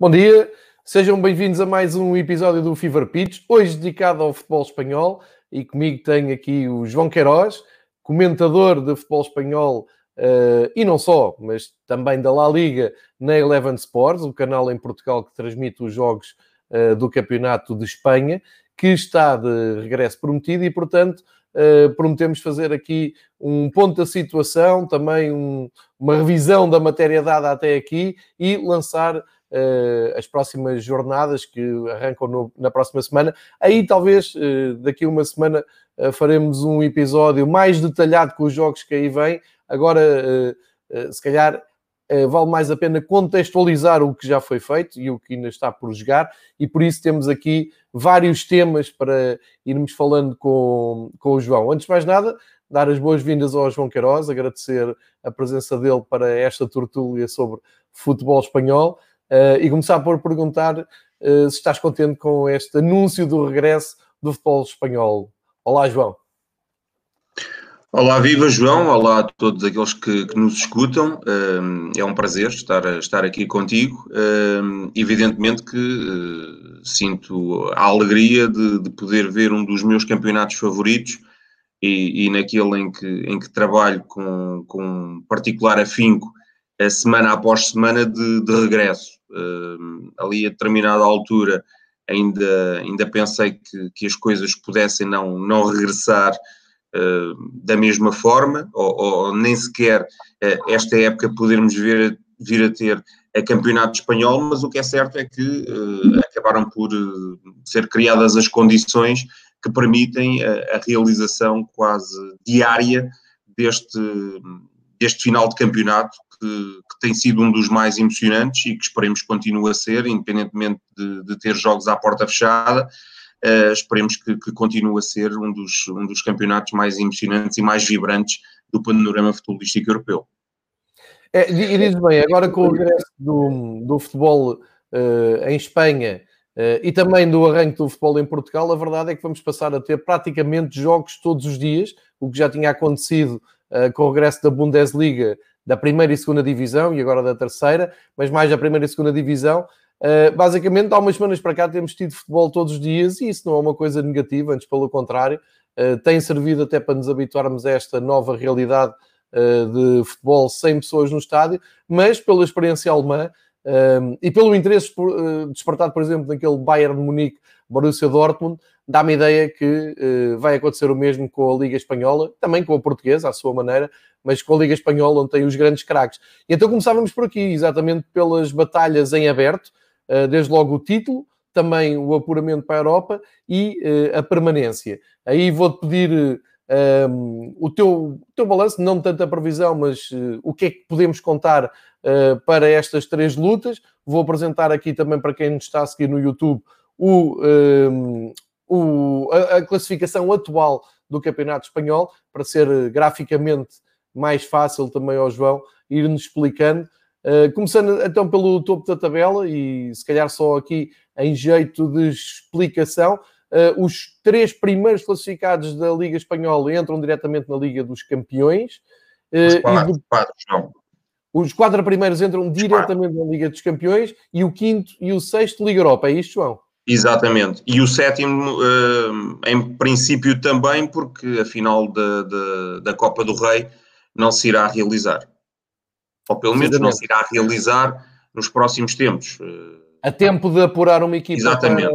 Bom dia, sejam bem-vindos a mais um episódio do Fever Pitch, hoje dedicado ao futebol espanhol e comigo tenho aqui o João Queiroz, comentador de futebol espanhol uh, e não só, mas também da La Liga na Eleven Sports, o canal em Portugal que transmite os jogos uh, do Campeonato de Espanha, que está de regresso prometido e, portanto, Uh, prometemos fazer aqui um ponto da situação, também um, uma revisão da matéria dada até aqui e lançar as próximas jornadas que arrancam no, na próxima semana. Aí talvez uh, daqui a uma semana uh, faremos um episódio mais detalhado com os jogos que aí vêm. Agora, se calhar, vale mais a pena contextualizar o que já foi feito e o que ainda está por jogar, e por isso temos aqui vários temas para irmos falando com, com o João. Antes de mais nada, dar as boas-vindas ao João Queiroz, agradecer a presença dele para esta tertúlia sobre futebol espanhol. Uh, e começar por perguntar uh, se estás contente com este anúncio do regresso do futebol espanhol. Olá, João. Olá, viva João, olá a todos aqueles que, que nos escutam. Eh, é um prazer estar, estar aqui contigo. Evidentemente que sinto a alegria de, de, poder ver um dos meus campeonatos favoritos e, e naquele em que, em que trabalho com, com particular afinco semana após semana de, de regresso. Uh, ali a determinada altura ainda, ainda pensei que, que as coisas pudessem não, não regressar uh, da mesma forma, ou, ou nem sequer uh, esta época podermos ver, vir a ter a campeonato espanhol, mas o que é certo é que acabaram por ser criadas as condições que permitem a, a realização quase diária deste, deste final de campeonato que, que, tem sido um dos mais emocionantes e que esperemos continue a ser, independentemente de, de ter jogos à porta fechada. Uh, esperemos que, que, continue a ser um dos, um dos campeonatos mais emocionantes e mais vibrantes do panorama futebolístico europeu. É, e diz bem, agora com o regresso do, do futebol uh, em Espanha uh, e também do arranque do futebol em Portugal, a verdade é que vamos passar a ter praticamente jogos todos os dias, o que já tinha acontecido com o regresso da Bundesliga da primeira e segunda divisão e agora da terceira, mas mais da primeira e segunda divisão. Uh, basicamente, há umas semanas para cá temos tido futebol todos os dias e isso não é uma coisa negativa, antes pelo contrário, uh, tem servido até para nos habituarmos a esta nova realidade de futebol sem pessoas no estádio, mas pela experiência alemã e pelo interesse despertado, por exemplo, naquele Bayern de Munique, Borussia Dortmund, dá-me ideia que vai acontecer o mesmo com a Liga Espanhola, também com a Portuguesa, à sua maneira, mas com a Liga Espanhola, onde tem os grandes craques. E então começávamos por aqui, exatamente pelas batalhas em aberto, eh, desde logo o título, também o apuramento para a Europa e eh, a permanência. Aí vou-te pedir um, ehm, o teu, teu balanço, não tanto a previsão, mas uh, o que é que podemos contar uh, para estas três lutas. Vou apresentar aqui também para quem nos está a seguir no YouTube o, um, ehm, o, a, a, classificação atual do Campeonato Espanhol, para ser graficamente mais fácil também ao João ir-nos explicando. Uh, começando então pelo topo da tabela e se calhar só aqui em jeito de explicação, uh, os três primeiros classificados da Liga Espanhola entram diretamente na Liga dos Campeões. Uh, os quatro, do... quatro. Os quatro primeiros entram diretamente na Liga dos Campeões e o quinto e o sexto Liga Europa, é isto, João? Exatamente. E o sétimo, em princípio, também, porque a final da, da, da Copa do Rei não se irá realizar. Ou pelo menos não se irá realizar nos próximos tempos. A tempo de apurar uma equipa Exatamente.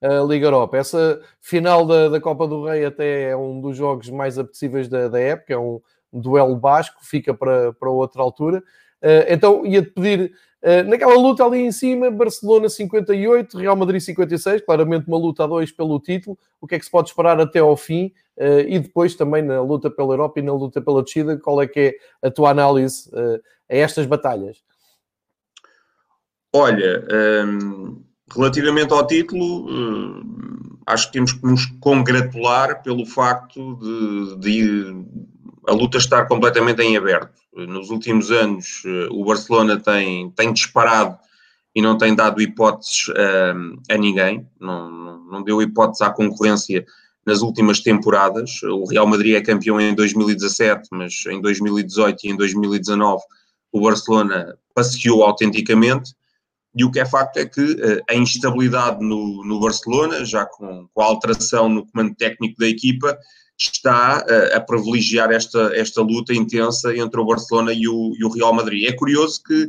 para a Liga Europa. Essa final da, da Copa do Rei até é um dos jogos mais apetecíveis da, da época, é um, duelo basco, fica para, para outra altura. Uh, então ia-te pedir, naquela luta ali em cima, Barcelona 58, Real Madrid 56, claramente uma luta a dois pelo título. O que é que se pode esperar até ao fim? Uh, e depois também na luta pela Europa e na luta pela descida, qual é que é a tua análise uh, a estas batalhas? Olha, um, relativamente ao título, acho que temos que nos congratular pelo facto de, de, a luta estar completamente em aberto. Nos últimos anos, o Barcelona tem, tem disparado e não tem dado hipóteses a ninguém, não, não, não deu hipóteses à concorrência nas últimas temporadas. O Real Madrid é campeão em 2017, mas em 2018 e em 2019 o Barcelona passeou autenticamente. E o que é facto é que a instabilidade no, no Barcelona, já com, com, a alteração no comando técnico da equipa, está a privilegiar esta, esta luta intensa entre o Barcelona e o, e o Real Madrid. É curioso que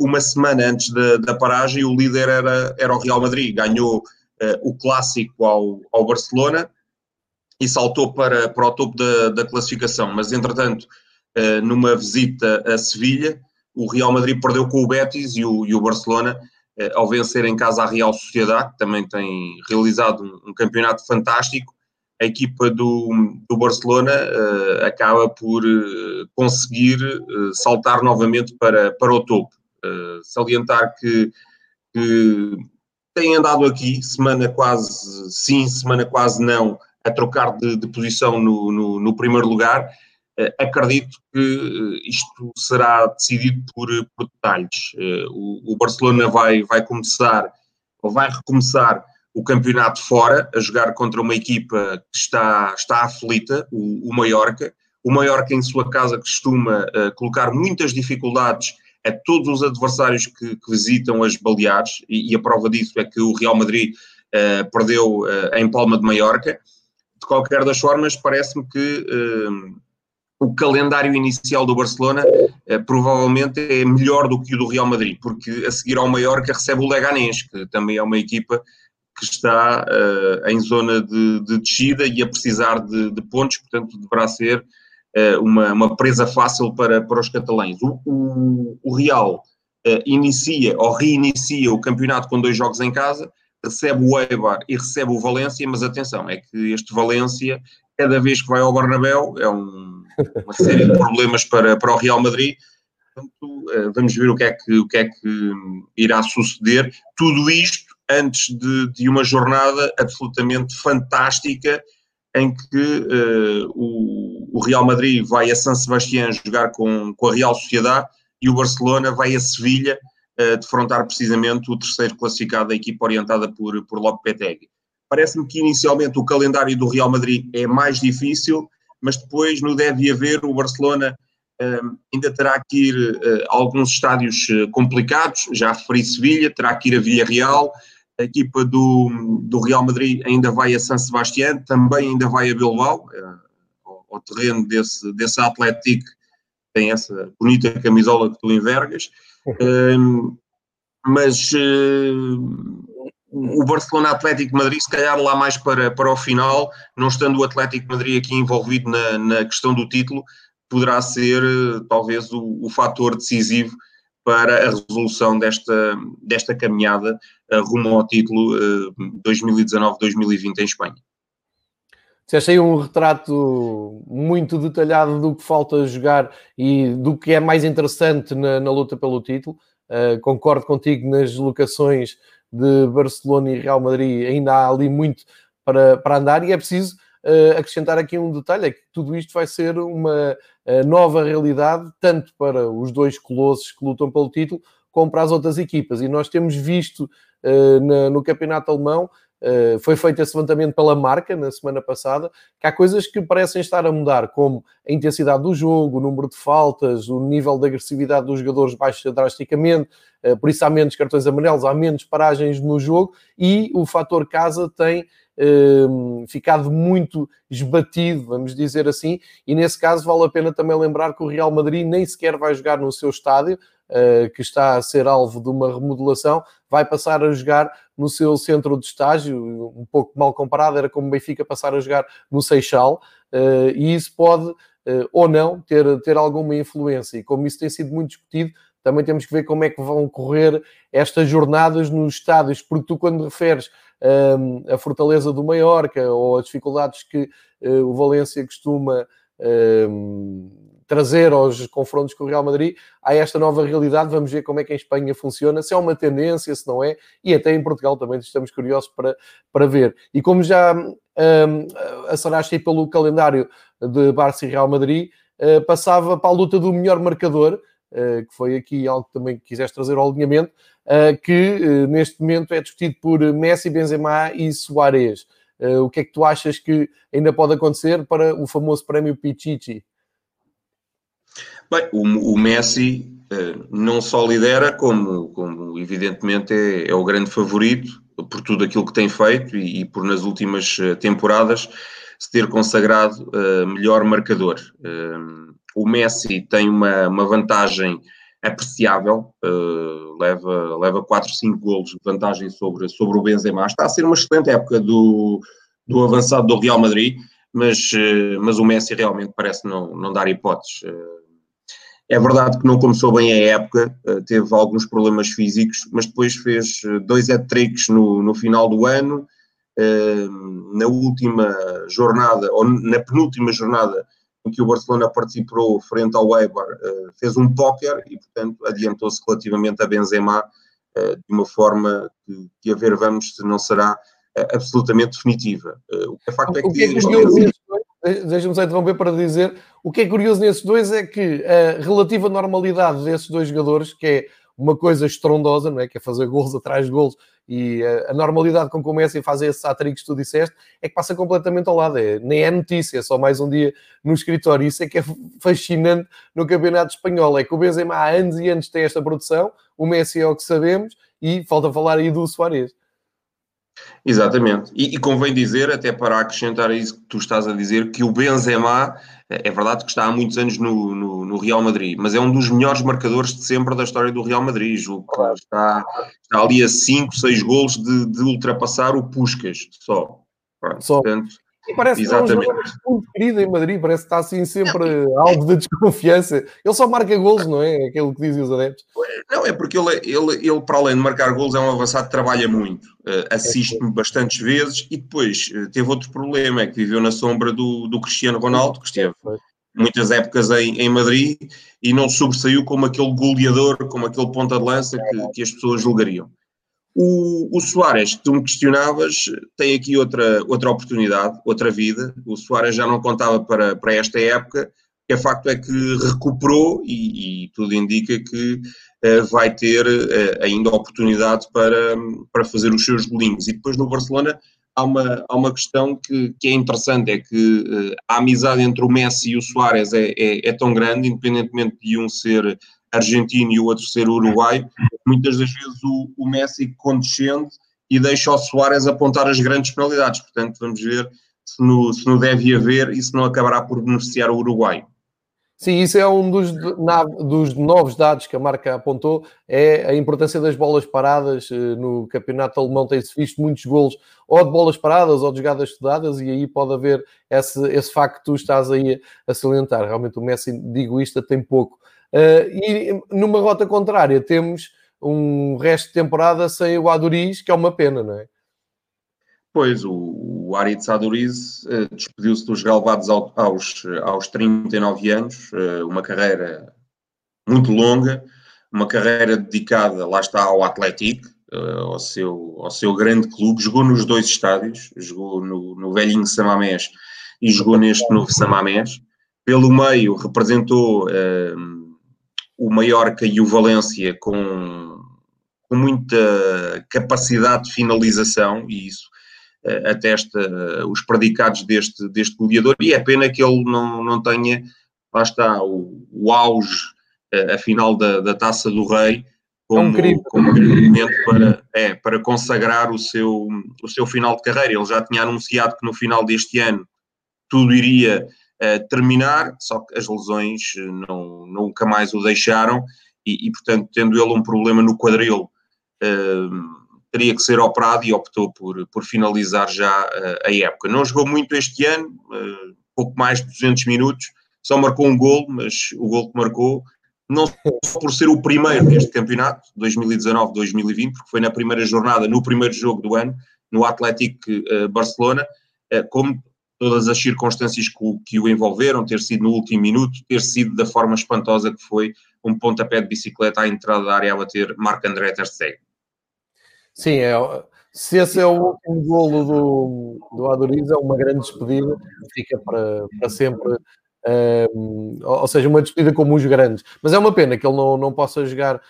uma semana antes da, da paragem o líder era, era o Real Madrid, ganhou o clássico ao, ao Barcelona e saltou para, para o topo da, da classificação, mas entretanto, uh, numa visita a Sevilha, o Real Madrid perdeu com o Betis e o, e o Barcelona, uh, ao vencer em casa a Real Sociedade, que também tem realizado um, um campeonato fantástico, a equipa do, do Barcelona uh, acaba por conseguir saltar novamente para, para o topo. salientar que, que tem andado aqui, semana quase sim, semana quase não, a trocar de, de posição no, no, no, primeiro lugar. Acredito que isto será decidido por, por detalhes. O, o, Barcelona vai, vai começar, ou vai recomeçar o campeonato fora, a jogar contra uma equipa que está, está aflita, o, o Mallorca. O Mallorca, em sua casa, costuma colocar muitas dificuldades a todos os adversários que, que visitam as Baleares, e, e, a prova disso é que o Real Madrid perdeu em Palma de Mallorca de qualquer das formas, parece-me que uh, o calendário inicial do Barcelona uh, provavelmente é melhor do que o do Real Madrid, porque a seguir ao Mallorca recebe o Leganés, que também é uma equipa que está uh, em zona de, de, descida e a precisar de, de pontos, portanto deverá ser uma, uma, presa fácil para, para os catalães. O, o, o Real inicia ou reinicia o campeonato com dois jogos em casa, recebe o Eibar e recebe o Valência, mas atenção, é que este Valência, cada vez que vai ao Bernabéu, é um, uma série de problemas para, para o Real Madrid. Portanto, vamos ver o que, é que, o que é que irá suceder. Tudo isto antes de, de uma jornada absolutamente fantástica em que uh, o, o, Real Madrid vai a San Sebastián jogar com, com a Real Sociedade e o Barcelona vai a Sevilha defrontar precisamente o terceiro classificado da equipa orientada por, por Lopetegui. Parece-me que inicialmente o calendário do Real Madrid é mais difícil, mas depois no deve haver o Barcelona um, ainda terá que ir uh, a alguns estádios uh, complicados, já referi Sevilha, terá que ir a Villarreal, a equipa do, do Real Madrid ainda vai a San Sebastián, também ainda vai a Bilbao, ao, ao, terreno desse, desse Atlético, tem essa bonita camisola que tu envergas, mas uh, o Barcelona Atlético Madrid, se calhar lá mais para, para o final, não estando o Atlético Madrid aqui envolvido na, na questão do título, poderá ser uh, talvez o, o fator decisivo para a resolução desta, desta caminhada uh, rumo ao título 2019-2020 em Espanha. Disseste aí um retrato muito detalhado do que falta jogar e do que é mais interessante na, na luta pelo título. Uh, concordo contigo nas locações de Barcelona e Real Madrid, ainda há ali muito para, para andar e é preciso uh, acrescentar aqui um detalhe: é que tudo isto vai ser uma nova realidade, tanto para os dois colossos que lutam pelo título, como para as outras equipas. E nós temos visto na, no campeonato alemão Uh, foi feito esse levantamento pela marca na semana passada, que há coisas que parecem estar a mudar, como a intensidade do jogo, o número de faltas, o nível de agressividade dos jogadores baixa drasticamente, uh, por isso há menos cartões amarelos, há menos paragens no jogo e o fator casa tem uh, ficado muito esbatido, vamos dizer assim, e nesse caso vale a pena também lembrar que o Real Madrid nem sequer vai jogar no seu estádio, uh, que está a ser alvo de uma remodelação, vai passar a jogar no seu centro de estágio, um pouco mal comparado, era como o Benfica passar a jogar no Seixal, uh, e isso pode uh, ou não ter, ter alguma influência. E como isso tem sido muito discutido, também temos que ver como é que vão correr estas jornadas nos estádios, porque tu, quando referes a fortaleza do Mallorca ou as dificuldades que uh, o Valência costuma um, trazer aos confrontos com o Real Madrid, há esta nova realidade. Vamos ver como é que em Espanha funciona, se é uma tendência, se não é, e até em Portugal também estamos curiosos para, para ver. E como já um, aí pelo calendário de Barça e Real Madrid, uh, passava para a luta do melhor marcador, que foi aqui algo que também quiseste trazer ao alinhamento, uh, que neste momento é discutido por Messi, Benzema e Soares. o que é que tu achas que ainda pode acontecer para o famoso prémio Pichichi? Bem, o, o Messi não só lidera, como, como evidentemente é, é, o grande favorito por tudo aquilo que tem feito e, e por nas últimas temporadas se ter consagrado uh, melhor marcador. Uh, o Messi tem uma, uma vantagem apreciável, uh, leva, leva 4, 5 golos de vantagem sobre, sobre o Benzema. Está a ser uma excelente época do, do avançado do Real Madrid, mas, uh, mas o Messi realmente parece não, não dar hipóteses. Uh, é verdade que não começou bem a época, teve alguns problemas físicos, mas depois fez dois hat-tricks no, no final do ano, na última jornada, ou na penúltima jornada, em que o Barcelona participou frente ao Eibar, uh, fez um póquer e, portanto, adiantou-se relativamente a Benzema uh, de uma forma que, que, a ver vamos se não será uh, absolutamente definitiva. o que é facto é que... que é curioso, Deixa-me só interromper para dizer, o que é curioso nesses dois é que a relativa normalidade desses dois jogadores, que é uma coisa estrondosa, não é? que é fazer gols atrás de gols, e a, a normalidade com que o Messi faz esses atricos que tu disseste, é que passa completamente ao lado, é, nem é notícia, é só mais um dia no escritório, isso é que é fascinante no Campeonato Espanhol, é que o Benzema há anos e anos tem esta produção, o Messi é o que sabemos, e falta falar aí do Soares. Exatamente. E, e, convém dizer, até para acrescentar isso que tu estás a dizer, que o Benzema é verdade que está há muitos anos no, no, no, Real Madrid, mas é um dos melhores marcadores de sempre da história do Real Madrid. Julgo que está, está ali a 5, 6 golos de, de, ultrapassar o Puscas só. só. Portanto, parece Exatamente. que é um muito querido em Madrid, parece que está assim sempre algo de desconfiança. Ele só marca golos, não é? Aquilo que dizem os adeptos. Não, é porque ele, ele, ele para além de marcar golos, é um avançado que trabalha muito. Uh, Assiste-me bastantes vezes e depois uh, teve outro problema, é que viveu na sombra do, do Cristiano Ronaldo, que esteve muitas épocas em, em Madrid e não sobressaiu como aquele goleador, como aquele ponta de lança que, que as pessoas julgariam. O, o Soares, que tu me questionavas, tem aqui outra, outra oportunidade, outra vida. O Soares já não contava para, para esta época, que é facto é que recuperou e, e tudo indica que uh, vai ter uh, ainda oportunidade para, para fazer os seus golinhos. E depois no Barcelona há uma, há uma questão que, que é interessante, é que uh, a amizade entre o Messi e o Soares é, é, é tão grande, independentemente de um ser argentino e o outro ser uruguaio, muitas das vezes o, o Messi condescende e deixa o Soares apontar as grandes penalidades. Portanto, vamos ver se no, se no deve haver e se não acabará por beneficiar o Uruguai. Sim, isso é um dos, dos novos dados que a marca apontou, é a importância das bolas paradas. Eh, no campeonato alemão tem-se visto muitos golos ou de bolas paradas ou de jogadas estudadas e aí pode haver esse, esse facto que tu estás aí a salientar. Realmente o Messi, digo isto, tem pouco. Uh, e numa rota contrária temos um resto de temporada sem o Aduriz, que é uma pena, não é? Pois, o, o Aritz Aduriz uh, despediu-se dos galvados ao, aos, aos 39 anos, uh, uma carreira muito longa, uma carreira dedicada, lá está, ao Atlético, uh, ao, seu, ao seu grande clube, jogou nos dois estádios, jogou no, no velhinho Samamés e jogou neste novo Samamés. Pelo meio representou o Mallorca e o Valência com, com muita capacidade de finalização e isso uh, atesta uh, os predicados deste, deste goleador e é pena que ele não, não tenha, lá está, o, o auge, uh, a final da, da Taça do Rei, como, é um como momento para, é, para consagrar o seu, o seu final de carreira. Ele já tinha anunciado que no final deste ano tudo iria terminar, só que as lesões eh, não, nunca mais o deixaram e, e, portanto, tendo ele um problema no quadril, uh, teria que ser operado e optou por, por finalizar já a época. Não jogou muito este ano, uh, pouco mais de 200 minutos, só marcou um gol, mas o gol que marcou, não só por ser o primeiro deste campeonato, 2019-2020, porque foi na primeira jornada, no primeiro jogo do ano, no Atlético Barcelona, como todas as circunstâncias que o, que o envolveram, ter sido no último minuto, ter sido da forma espantosa que foi um pontapé de bicicleta à entrada da área a bater Marc-André Ter Stegen. Sim, é, se esse é o último golo do, do Adoriz, é uma grande despedida, fica para, para sempre, um, ou seja, uma despedida como os grandes. Mas é uma pena que ele não, não possa jogar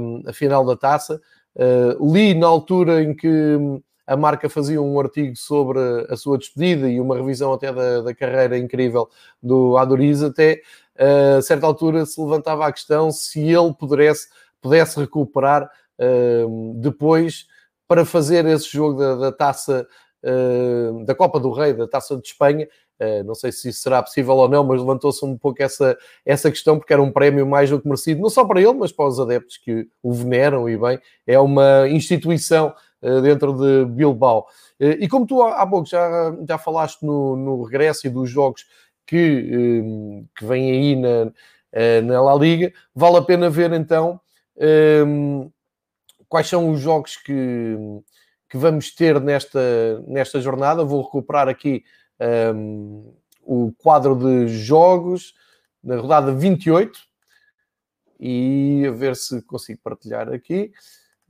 um, a final da taça. Uh, li na altura em que a marca fazia um artigo sobre a sua despedida e uma revisão até da, da carreira incrível do Adoriz, até a certa altura se levantava a questão se ele pudesse, pudesse recuperar uh, depois para fazer esse jogo da, da taça uh, da Copa do Rei, da taça de Espanha. Uh, não sei se isso será possível ou não, mas levantou-se um pouco essa, essa questão, porque era um prémio mais do que merecido, não só para ele, mas para os adeptos que o veneram e bem. É uma instituição dentro de Bilbao. e como tu há pouco já, já falaste no, no regresso e dos jogos que, hum, que vem aí na, eh, na La Liga. Vale a pena ver então um, quais são os jogos que, que vamos ter nesta, nesta jornada. Vou recuperar aqui um, o quadro de jogos na rodada 28 e a ver se consigo partilhar aqui.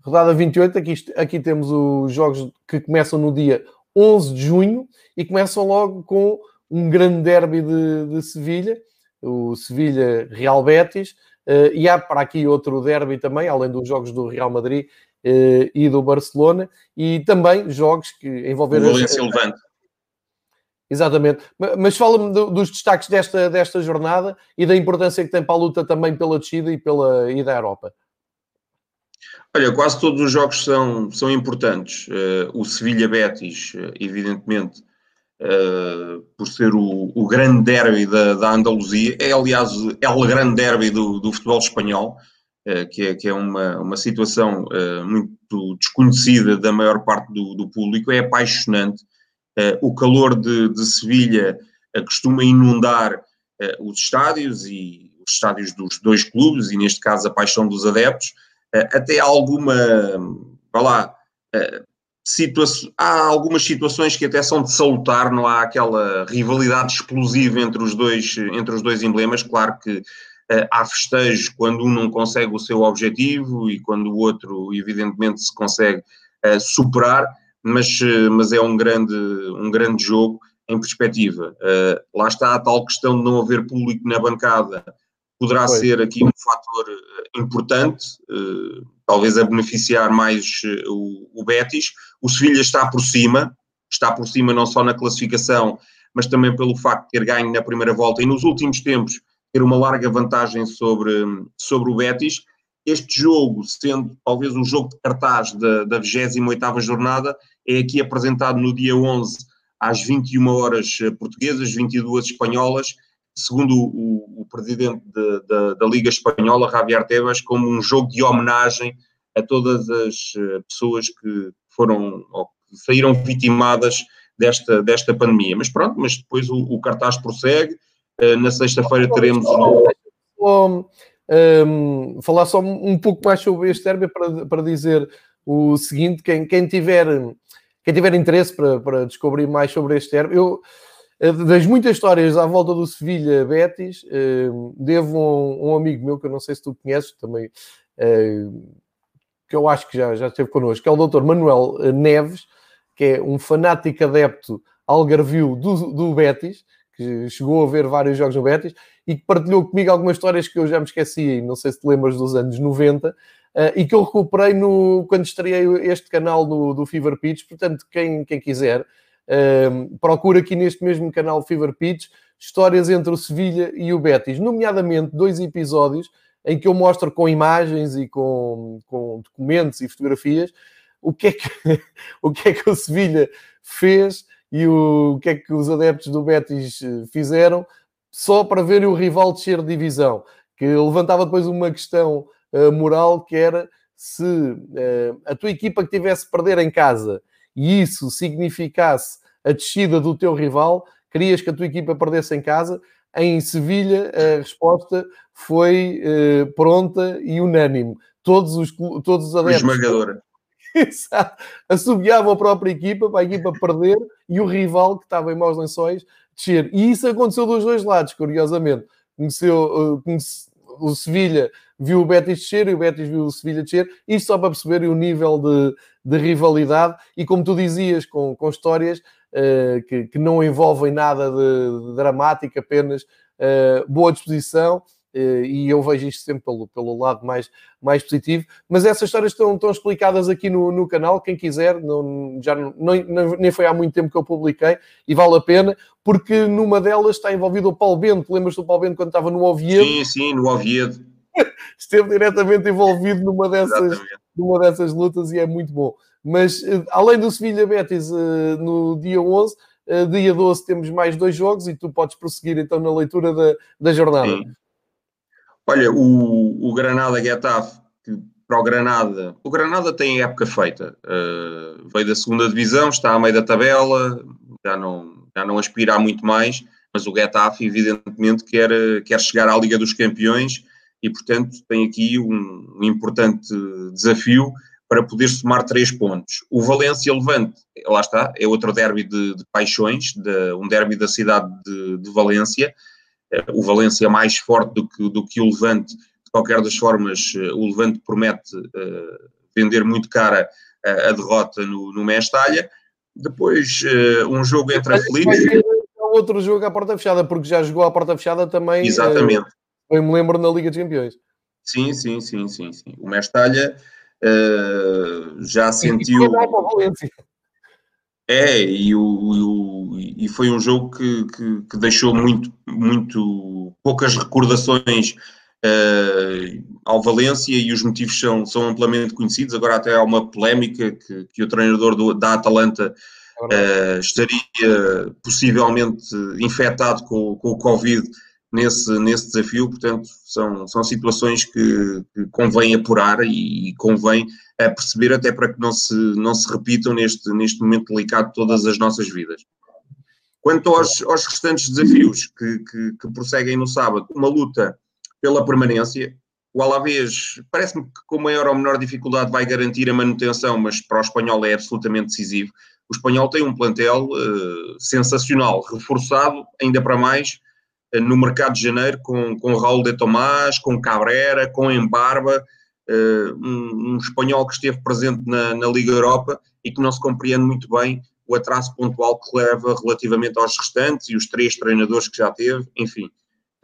Rodada 28, aqui, aqui temos os jogos que começam no dia 11 de junho e começam logo com um grande derby de, de Sevilha, o Sevilha-Real Betis, uh, e há para aqui outro derby também, além dos jogos do Real Madrid uh, e do Barcelona, e também jogos que envolveram... O Valência Levante. Exatamente. Mas fala-me dos destaques desta, desta jornada e da importância que tem para a luta também pela descida e, pela, e da Europa. Olha, quase todos os jogos são, são importantes. Uh, o Sevilha-Betis, evidentemente, Uh, por ser o, o grande derby da, da, Andaluzia. É, aliás, é o grande derby do, do futebol espanhol, uh, que é, que é uma, uma situação muito desconhecida da maior parte do, do público. É apaixonante. o calor de, de Sevilha costuma inundar os estádios e os estádios dos dois clubes, e neste caso a paixão dos adeptos. Até alguma, vá lá, situa há algumas situações que até são de salutar, não há aquela rivalidade explosiva entre os dois, entre os dois emblemas. Claro que uh, há festejos quando um não consegue o seu objetivo e quando o outro, evidentemente, se consegue uh, superar, mas, uh, mas é um grande, um grande jogo em perspectiva. lá está a tal questão de não haver público na bancada, poderá pois. ser aqui um fator importante talvez a beneficiar mais eh, o, o Betis. O Sevilha está por cima, está por cima não só na classificação, mas também pelo facto de ter ganho na primeira volta e nos últimos tempos ter uma larga vantagem sobre, sobre o Betis. Este jogo, sendo talvez o jogo de cartaz da, da 28ª jornada, é aqui apresentado no dia 11 às 21 horas eh, portuguesas, 22 espanholas, segundo o, o presidente de, de, da Liga Espanhola, Javier Tebas, como um jogo de homenagem a todas as eh, pessoas que foram ou que saíram vitimadas desta, desta pandemia. Mas pronto, mas depois o, o cartaz prossegue. Uh, na sexta-feira teremos. Um, um, falar só um pouco mais sobre este derby para, para dizer o seguinte: quem, quem, tiver, quem tiver interesse para, para descobrir mais sobre este derby, eu eh, das muitas histórias à volta do Sevilha Betis, eh, devo um, um, amigo meu que eu não sei se tu conheces também, eh, que eu acho que já, já esteve connosco, que é o Dr. Manuel Neves, que é um fanático adepto algarvio do, do Betis, que chegou a ver vários jogos no Betis e que partilhou comigo algumas histórias que eu já me esqueci, não sei se te lembras dos anos 90, e que eu recuperei no, quando estreiei este canal do, do Fever Pitch. Portanto, quem, quem quiser, Procura aqui neste mesmo canal Fever Pitch histórias entre o Sevilha e o Betis, nomeadamente dois episódios em que eu mostro com imagens e com, com documentos e fotografias o que, é que, o que é que o Sevilha fez e o, o que é que os adeptos do Betis eh, fizeram só para verem o rival descer de divisão, que levantava depois uma questão uh, moral que era se uh, a tua equipa que tivesse perder em casa e isso significasse a descida do teu rival, querias que a tua equipa perdesse em casa. Em Sevilha, a resposta foi uh, pronta e unânime. Todos os, todos os adeptos. Esmagadora. assobiavam a própria equipa para a equipa perder e o rival que estava em maus lençóis descer. E isso aconteceu dos dois lados, curiosamente. Conheceu, uh, o Sevilha viu o Betis descer e o Betis viu o Sevilha descer, isto só para perceberem o nível de, de rivalidade e como tu dizias, com, com histórias uh, que, que, não envolvem nada de, de dramático, apenas uh, boa disposição e eu vejo isto sempre pelo, pelo lado mais, mais positivo. Mas essas histórias estão, estão explicadas aqui no, no canal, quem quiser, não, já não, não, nem foi há muito tempo que eu publiquei e vale a pena, porque numa delas está envolvido o Paulo Bento. Lembras do Paulo Bento quando estava no Oviedo? Sim, sim, no Oviedo. Esteve diretamente envolvido numa dessas, numa dessas lutas e é muito bom. Mas eh, além do Sevilha Betis eh, no dia 11, eh, dia 12 temos mais dois jogos e tu podes prosseguir então na leitura da, da jornada. Sim. Olha, o, o Granada Getafe, para o Granada, o Granada tem época feita. Uh, veio da segunda divisão, está a meio da tabela, já não, já não aspira a muito mais, mas o Getafe evidentemente quer, quer chegar à Liga dos Campeões e, portanto, tem aqui um, importante desafio para poder somar três pontos. O Valência Levante, lá está, é outro derby de, de paixões, de, um derby da cidade de, de Valência, o Valência é mais forte do que, do que o Levante. De qualquer das formas, eh, o Levante promete uh, vender muito cara a, a derrota no, no Mestalha. Depois, uh, um jogo entre a Felipe. Outro jogo à porta fechada, porque já jogou à porta fechada também. Exatamente. Uh, eu me lembro na Liga dos Campeões. Sim, sim, sim, sim. sim. O Mestalha uh, já sentiu. E para o Valência. É, e, o, o, e foi um jogo que, que, que, deixou muito, muito poucas recordações uh, ao Valência e os motivos são, são amplamente conhecidos. Agora até há uma polémica que, que o treinador do, da Atalanta uh, estaria possivelmente infectado com, com o Covid nesse, nesse desafio, portanto, são, são situações que, que convém apurar e, convém a perceber até para que não se, não se repitam neste, neste momento delicado de todas as nossas vidas. Quanto aos, aos restantes desafios que, que, que, prosseguem no sábado, uma luta pela permanência, o Alavés parece-me que com maior ou menor dificuldade vai garantir a manutenção, mas para o espanhol é absolutamente decisivo. O espanhol tem um plantel uh, sensacional, reforçado ainda para mais no mercado de janeiro com, com Raul de Tomás, com Cabrera, com Embarba, uh, um, um, espanhol que esteve presente na, na, Liga Europa e que não se compreende muito bem o atraso pontual que leva relativamente aos restantes e os três treinadores que já teve, enfim.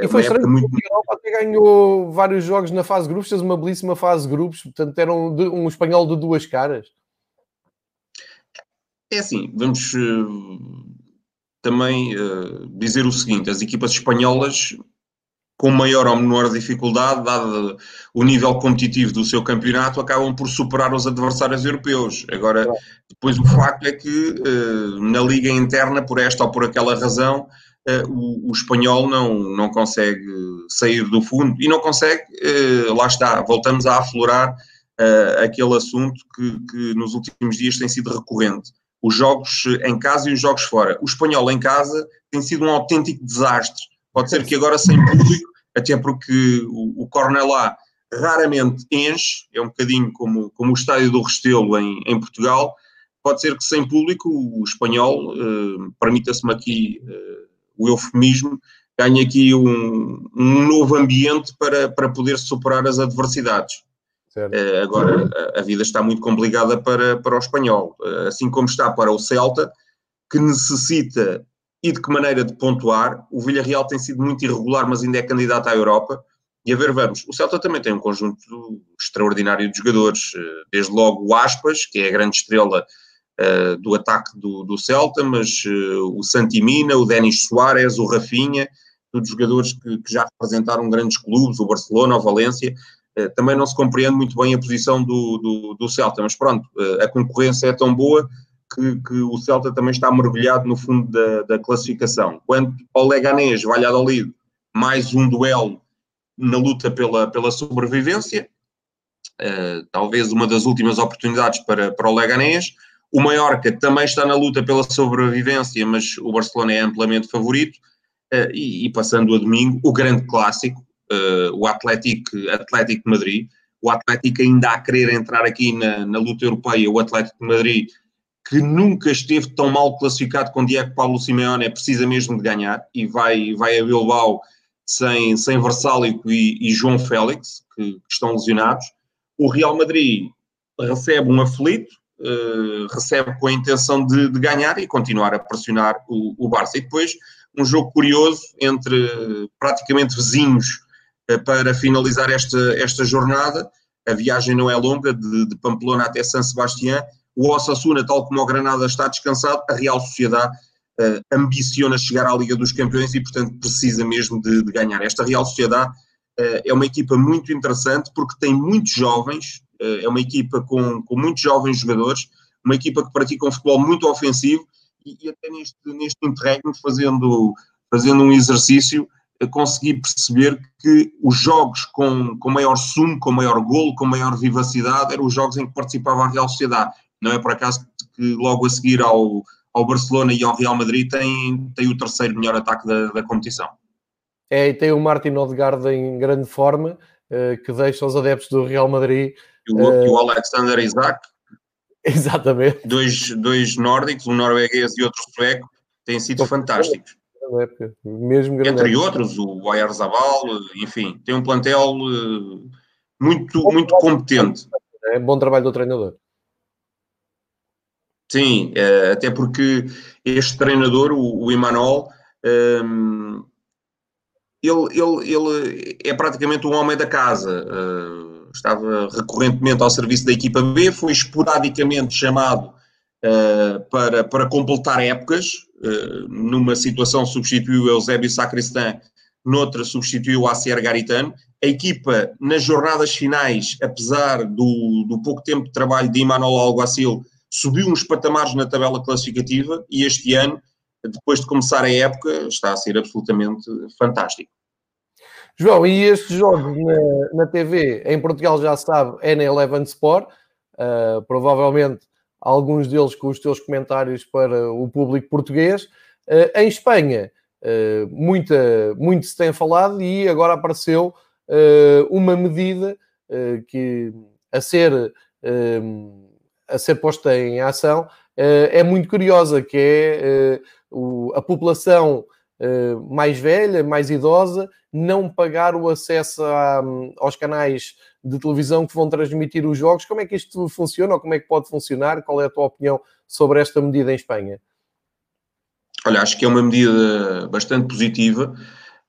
E foi estranho muito... a Europa até ganhou vários jogos na fase de grupos, fez uma belíssima fase de grupos, portanto era um, um espanhol de duas caras. É assim, vamos uh, também uh, dizer o seguinte: as equipas espanholas com maior ou menor dificuldade, dado o nível competitivo do seu campeonato, acabam por superar os adversários europeus. Agora, depois o facto é que eh, na liga interna, por esta ou por aquela razão, eh, o, o espanhol não, não consegue sair do fundo e não consegue, lá está, voltamos a aflorar aquele assunto que, que nos últimos dias tem sido recorrente. Os jogos em casa e os jogos fora. O espanhol em casa tem sido um autêntico desastre. Pode ser que agora sem público até porque o, o Cornelá raramente enche, é um bocadinho como, como o estádio do Restelo em, em Portugal. Pode ser que sem público o espanhol, uh, permita-se-me aqui uh, o eufemismo, ganhe aqui um, um novo ambiente para, para poder superar as adversidades. Uh, agora, a, vida está muito complicada para, para o espanhol, assim como está para o Celta, que necessita e de que maneira de pontuar. O Villarreal tem sido muito irregular, mas ainda é candidato à Europa. E a ver, vamos. O Celta também tem um conjunto extraordinário de jogadores, eh, desde logo o Aspas, que é a grande estrela uh, do ataque do, do Celta, mas uh, o Santimina, o Denis Soares, o Rafinha, todos jogadores que, que, já representaram grandes clubes, o Barcelona, o Valência. Uh, também não se compreende muito bem a posição do, do, do Celta, mas pronto, a concorrência é tão boa que, que, o Celta também está mergulhado no fundo da, da classificação. Quanto ao Leganés, Valladolid, mais um duelo na luta pela, pela sobrevivência, uh, talvez uma das últimas oportunidades para, para o Leganés. O Mallorca também está na luta pela sobrevivência, mas o Barcelona é amplamente favorito. Uh, e, e, passando a domingo, o grande clássico, uh, o Atlético, Atlético de Madrid. O Atlético ainda a querer entrar aqui na, na luta europeia, o Atlético de Madrid que nunca esteve tão mal classificado com Diego Paulo Simeone, é precisa mesmo de ganhar e vai, vai a Bilbao sem, sem Versálico e, e João Félix, que, que, estão lesionados. O Real Madrid recebe um aflito, uh, recebe com a intenção de, de, ganhar e continuar a pressionar o, o Barça. E depois um jogo curioso entre praticamente vizinhos para finalizar esta, esta jornada. A viagem não é longa, de, de Pamplona até San Sebastián. O Osasuna, tal como o Granada, está descansado. A Real Sociedade uh, ambiciona chegar à Liga dos Campeões e, portanto, precisa mesmo de, de ganhar. Esta Real Sociedade uh, é uma equipa muito interessante porque tem muitos jovens, uh, é uma equipa com, com muitos jovens jogadores, uma equipa que pratica um futebol muito ofensivo e, e até neste, neste interregno, fazendo, fazendo um exercício, consegui perceber que os jogos com, com maior sumo, com maior golo, com maior vivacidade, eram os jogos em que participava a Real Sociedade. Não é por acaso que logo a seguir ao, ao Barcelona e ao Real Madrid tem, tem o terceiro melhor ataque da, da competição. É, e tem o Martin Odegaard em grande forma, uh, que deixa os adeptos do Real Madrid... E o, uh, e o Alexander Isaac. Exatamente. Dois, dois nórdicos, um norueguês e outro sueco, têm sido fantásticos época, mesmo grande Entre época. outros, o Oyarzabal, enfim, tem um plantel eh, muito, muito competente. É bom trabalho do treinador. Sim, eh, até porque este treinador, o, o Imanol, ehm, ele, ele, ele é praticamente um homem da casa. Eh, estava recorrentemente ao serviço da equipa B, foi esporadicamente chamado para, para completar épocas, eh, numa situação substituiu Eusébio Sacristan, noutra substituiu Acier Garitano. A equipa, nas jornadas finais, apesar do, do pouco tempo de trabalho de Emmanuel Alguacil, subiu uns patamares na tabela classificativa e este ano, depois de começar a época, está a ser absolutamente fantástico. João, e estes jogos na, na TV, em Portugal já se sabe, é na Eleven Sport, uh, provavelmente alguns deles com os teus comentários para o público português. Uh, em Espanha, uh, muita, muito se tem falado e agora apareceu uh, uma medida que a ser, a ser posta em ação é muito curiosa, que é a população mais velha, mais idosa, não pagar o acesso a, aos canais de televisão que vão transmitir os jogos. Como é que isto funciona ou como é que pode funcionar? Qual é a tua opinião sobre esta medida em Espanha? Olha, acho que é uma medida bastante positiva.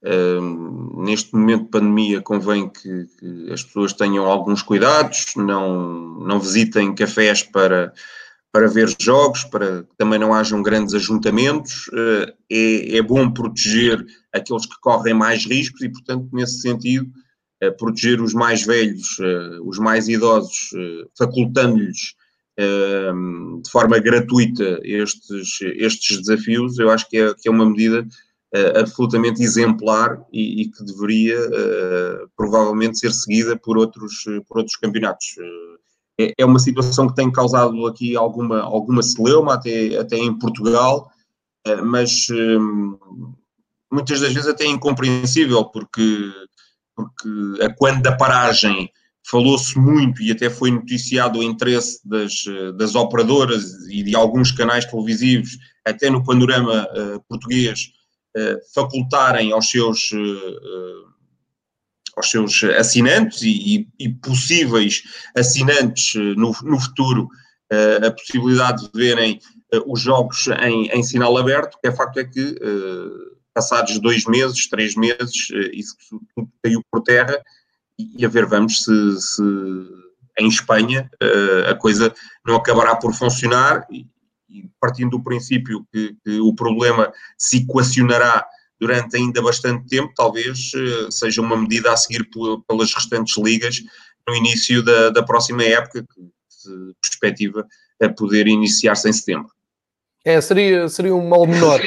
Uh, neste momento de pandemia convém que, que, as pessoas tenham alguns cuidados, não, não visitem cafés para, para ver jogos, para que também não hajam grandes ajuntamentos. Uh, é, é bom proteger aqueles que correm mais riscos e, portanto, nesse sentido, proteger os mais velhos, eh, os mais idosos, eh, facultando-lhes eh, de forma gratuita estes, estes desafios, eu acho que é, que é uma medida absolutamente exemplar e, e que deveria provavelmente ser seguida por outros, por outros campeonatos. É, é uma situação que tem causado aqui alguma, alguma celeuma, até, até em Portugal, mas muitas das vezes até incompreensível, porque porque a quando da paragem falou-se muito e até foi noticiado o interesse das, das operadoras e de alguns canais televisivos, até no panorama uh, português, uh, facultarem aos seus, uh, aos seus assinantes e, e, possíveis assinantes no, no futuro a possibilidade de verem os jogos em, em sinal aberto, que é facto é que passados dois meses, três meses, eh, isso tudo caiu por terra e a ver vamos se, se em Espanha eh, a coisa não acabará por funcionar e, partindo do princípio que, que, o problema se equacionará durante ainda bastante tempo, talvez eh, seja uma medida a seguir pelas restantes ligas no início da, da próxima época, que se perspectiva a poder iniciar-se em setembro. É, seria, seria um mal menor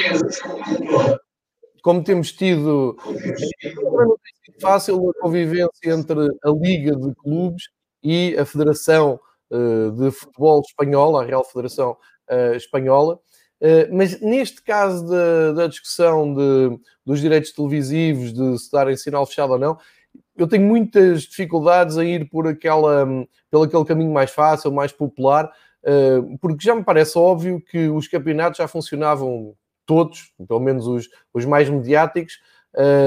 como temos tido não tem sido fácil a convivência entre a Liga de Clubes e a Federação uh, de Futebol Espanhola, a Real Federação uh, Espanhola. Uh, mas neste caso da, da discussão de, dos direitos televisivos, de se darem sinal fechado ou não, eu tenho muitas dificuldades a ir por aquela, pelo aquele caminho mais fácil, mais popular, porque já me parece óbvio que os campeonatos já funcionavam todos, pelo menos os, os mais mediáticos,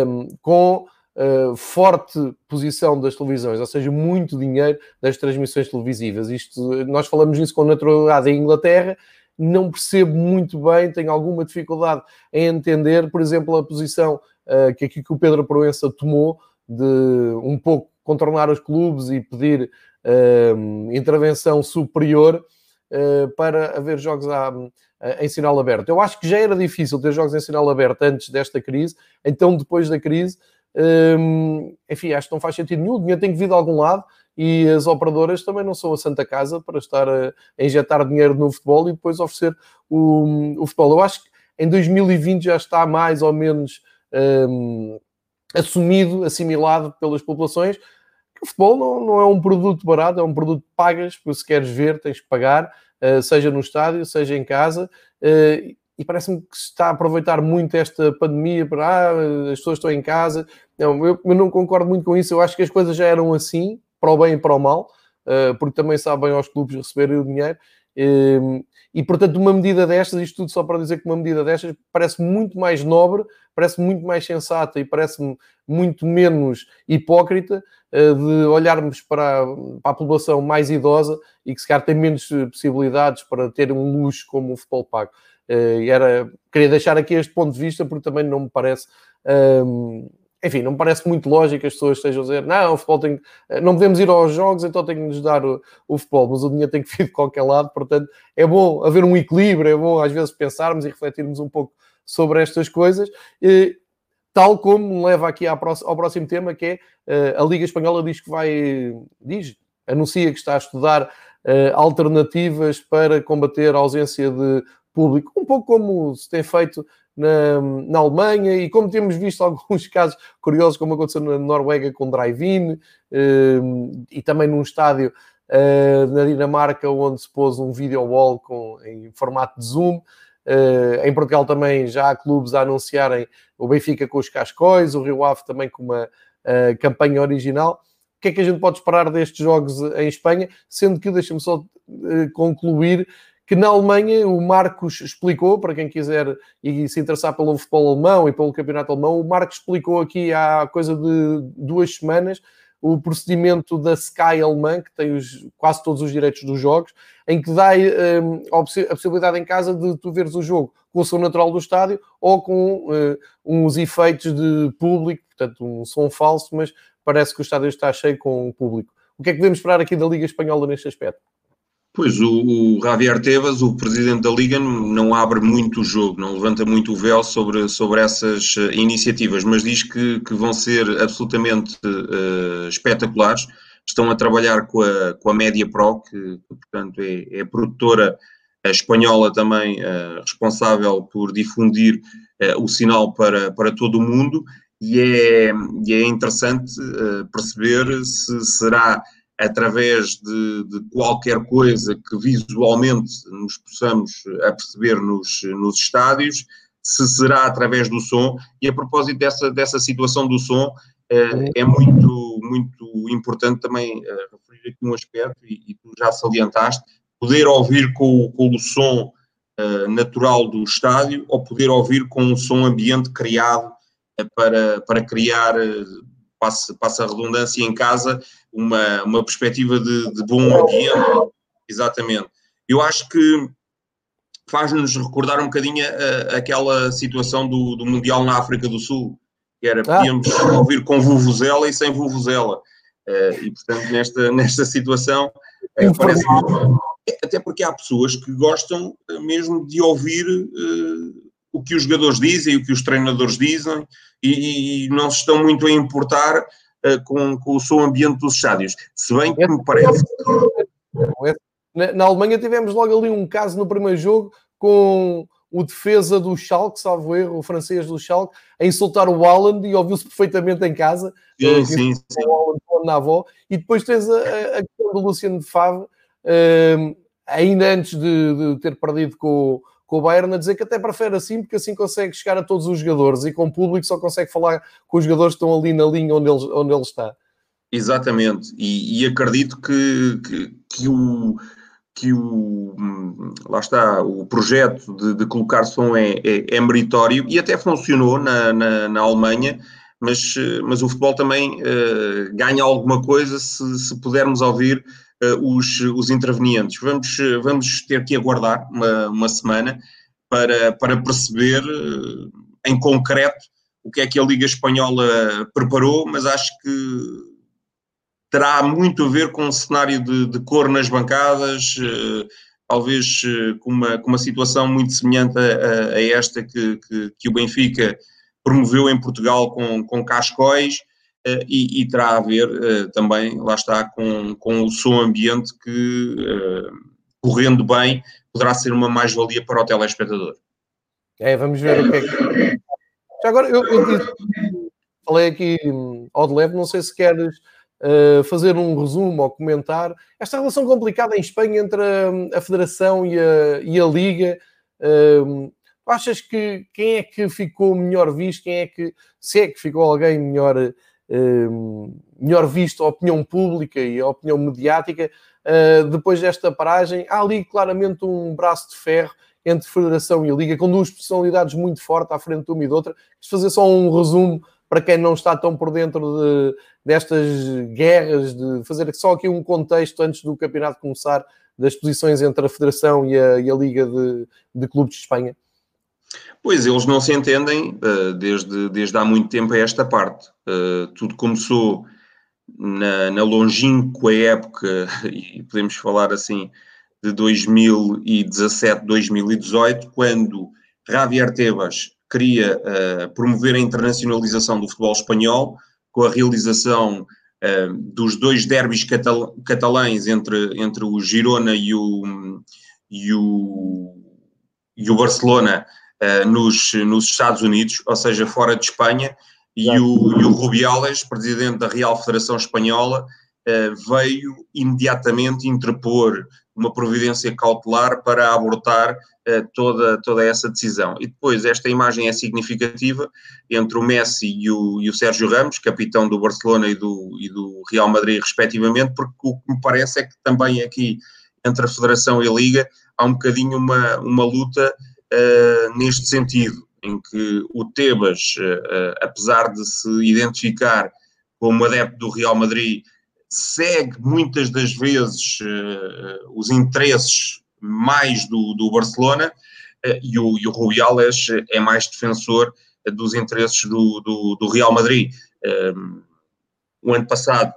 um, com uh, forte posição das televisões, ou seja, muito dinheiro das transmissões televisivas. Isto, nós falamos isso com naturalidade em Inglaterra, não percebo muito bem, tenho alguma dificuldade em entender, por exemplo, a posição uh, que aqui que o Pedro Proença tomou de um pouco contornar os clubes e pedir uh, intervenção superior uh, para haver jogos à, em sinal aberto. Eu acho que já era difícil ter jogos em sinal aberto antes desta crise, então depois da crise, um, enfim, acho que não faz sentido nenhum. O dinheiro tem que vir de algum lado e as operadoras também não são a Santa Casa para estar a, injetar dinheiro no futebol e depois oferecer o, o, futebol. Eu acho que em 2020 já está mais ou menos um, assumido, assimilado pelas populações que o futebol não, não, é um produto barato, é um produto que pagas, porque se queres ver tens que pagar, uh, seja no estádio, seja em casa. Uh, e parece-me que se está a aproveitar muito esta pandemia para ah, as pessoas estão em casa. Não, eu, eu, não concordo muito com isso. Eu acho que as coisas já eram assim, para o bem e para o mal, uh, porque também sabem aos clubes receberem o dinheiro. Uh, e portanto, uma medida destas, isto tudo só para dizer que uma medida destas parece muito mais nobre, parece muito mais sensata e parece-me muito menos hipócrita uh, de olharmos para, a população mais idosa e que se calhar tem menos possibilidades para ter um luxo como o futebol pago. Era, queria deixar aqui este ponto de vista porque também não me parece. Um, enfim, não me parece muito lógico que as pessoas estejam a dizer não, o futebol tem eh, não podemos ir aos jogos, então tem que nos dar o, o, futebol, mas o dinheiro tem que vir de qualquer lado, portanto é bom haver um equilíbrio, é bom às vezes pensarmos e refletirmos um pouco sobre estas coisas, e, tal como me leva aqui ao próximo tema, que é eh, a Liga Espanhola diz que vai, diz, anuncia que está a estudar uh, alternativas para combater a ausência de público, um pouco como se tem feito na, na Alemanha e como temos visto alguns casos curiosos, como aconteceu na Noruega com drive-in eh, e também num estádio eh, na Dinamarca onde se pôs um video wall com, em formato de Zoom. Uh, em Portugal também já há clubes a anunciarem o Benfica com os Cascóis, o Rio Ave também com uma uh, campanha original. O que é que a gente pode esperar destes jogos em Espanha? Sendo que, deixa-me só concluir, que na Alemanha o Marcos explicou, para quem quiser e se interessar pelo futebol alemão e pelo campeonato alemão, o Marcos explicou aqui há coisa de duas semanas o procedimento da Sky alemã, que tem os, quase todos os direitos dos jogos, em que dá um, a possibilidade em casa de tu veres o jogo com o som natural do estádio ou com uh, uns efeitos de público, portanto um som falso, mas parece que o estádio está cheio com o público. O que é que devemos esperar aqui da Liga Espanhola neste aspecto? Pois, o, o Javier Tebas, o presidente da Liga, não abre muito o jogo, não levanta muito o véu sobre, sobre essas uh, iniciativas, mas diz que, que vão ser absolutamente uh, espetaculares. Estão a trabalhar com a, com a Media Pro, que, portanto é, é, produtora espanhola também uh, responsável por difundir o sinal para, para todo o mundo, e é, e é interessante perceber se será através de, de, qualquer coisa que visualmente nos possamos aperceber nos, nos estádios, se será através do som. E a propósito dessa, dessa situação do som, eh, é muito, muito importante também eh, referir aqui um aspecto, e, e, tu já salientaste, poder ouvir com, com o som eh, natural do estádio ou poder ouvir com um som ambiente criado para, para criar passa, passa a redundância em casa, uma, uma perspectiva de, de bom ambiente. Exatamente. Eu acho que faz-nos recordar um bocadinho a, aquela situação do, do Mundial na África do Sul, que era, ah. podíamos ah. ouvir com vuvuzela e sem vuvuzela. Uh, e, portanto, nesta, nesta situação, uh, parece até porque há pessoas que gostam mesmo de ouvir uh, o que os jogadores dizem, o que os treinadores dizem, e, e não se estão muito a importar uh, com, com, o som ambiente dos estádios. Se bem que me parece. Na, na Alemanha tivemos logo ali um caso no primeiro jogo com o defesa do Schalke, salvo erro, o francês do Schalke, a insultar o Haaland e ouviu-se perfeitamente em casa. Sim, uh, sim, sim. O na avó. E depois tens a, a questão do Luciano de Favre, uh, ainda antes de, de, ter perdido com, com o Bayern a dizer que até prefere assim, porque assim consegue chegar a todos os jogadores e com o público só consegue falar com os jogadores que estão ali na linha onde ele, onde ele está. Exatamente, e, e acredito que, que, que, o que o lá está o projeto de, de colocar som é, é, é, meritório e até funcionou na, na, na Alemanha, mas, mas o futebol também uh, ganha alguma coisa se, se pudermos ouvir os, os intervenientes. Vamos, vamos ter que aguardar uma, uma semana para, para perceber uh, em concreto o que é que a Liga Espanhola preparou, mas acho que terá muito a ver com um cenário de, de cor nas bancadas, talvez com, uma, com uma situação muito semelhante a, a esta que, que, que, o Benfica promoveu em Portugal com, com Cascóis. Uh, e, e, terá a ver também, lá está, com, com o som ambiente que, correndo bem, poderá ser uma mais-valia para o telespectador. É, vamos ver o que é que. Já agora, eu, eu falei aqui hum, ao de leve, não sei se queres uh, fazer um resumo ou comentar esta relação complicada em Espanha entre a, hum, a Federação e a, e a Liga. Uh, achas que quem é que ficou melhor visto? Quem é que, se é que ficou alguém melhor, melhor visto a opinião pública e a opinião mediática uh, depois desta paragem? Há ali claramente um braço de ferro entre Federação e Liga, com duas personalidades muito fortes à frente de uma e de outra. Quis fazer só um resumo para quem não está tão por dentro de, destas guerras, de fazer só aqui um contexto antes do campeonato começar, das posições entre a Federação e a, e a Liga de, de Clubes de Espanha. Pois, eles não se entendem uh, desde, desde há muito tempo a esta parte. Uh, tudo começou na, na longínqua época, e podemos falar assim, de 2017, 2018, quando Javier Tebas queria uh, promover a internacionalização do futebol espanhol, com a realização dos dois derbys catal catalães entre, entre o Girona e o, e o, e o Barcelona uh, nos, nos Estados Unidos, ou seja, fora de Espanha, e o, e o Rubiales, presidente da Real Federação Espanhola, veio imediatamente interpor uma providência cautelar para abortar uh, toda, toda essa decisão. E depois, esta imagem é significativa entre o Messi e o, e o Sérgio Ramos, capitão do Barcelona e do, e do Real Madrid, respectivamente, porque o que me parece é que também aqui entre a Federação e a Liga há um bocadinho uma, uma luta uh, neste sentido, em que o Tebas, uh, apesar de se identificar como adepto do Real Madrid, segue muitas das vezes os interesses mais do, do Barcelona e, o, e o Rubiales é mais defensor dos interesses do, do, do Real Madrid. Um, o ano passado,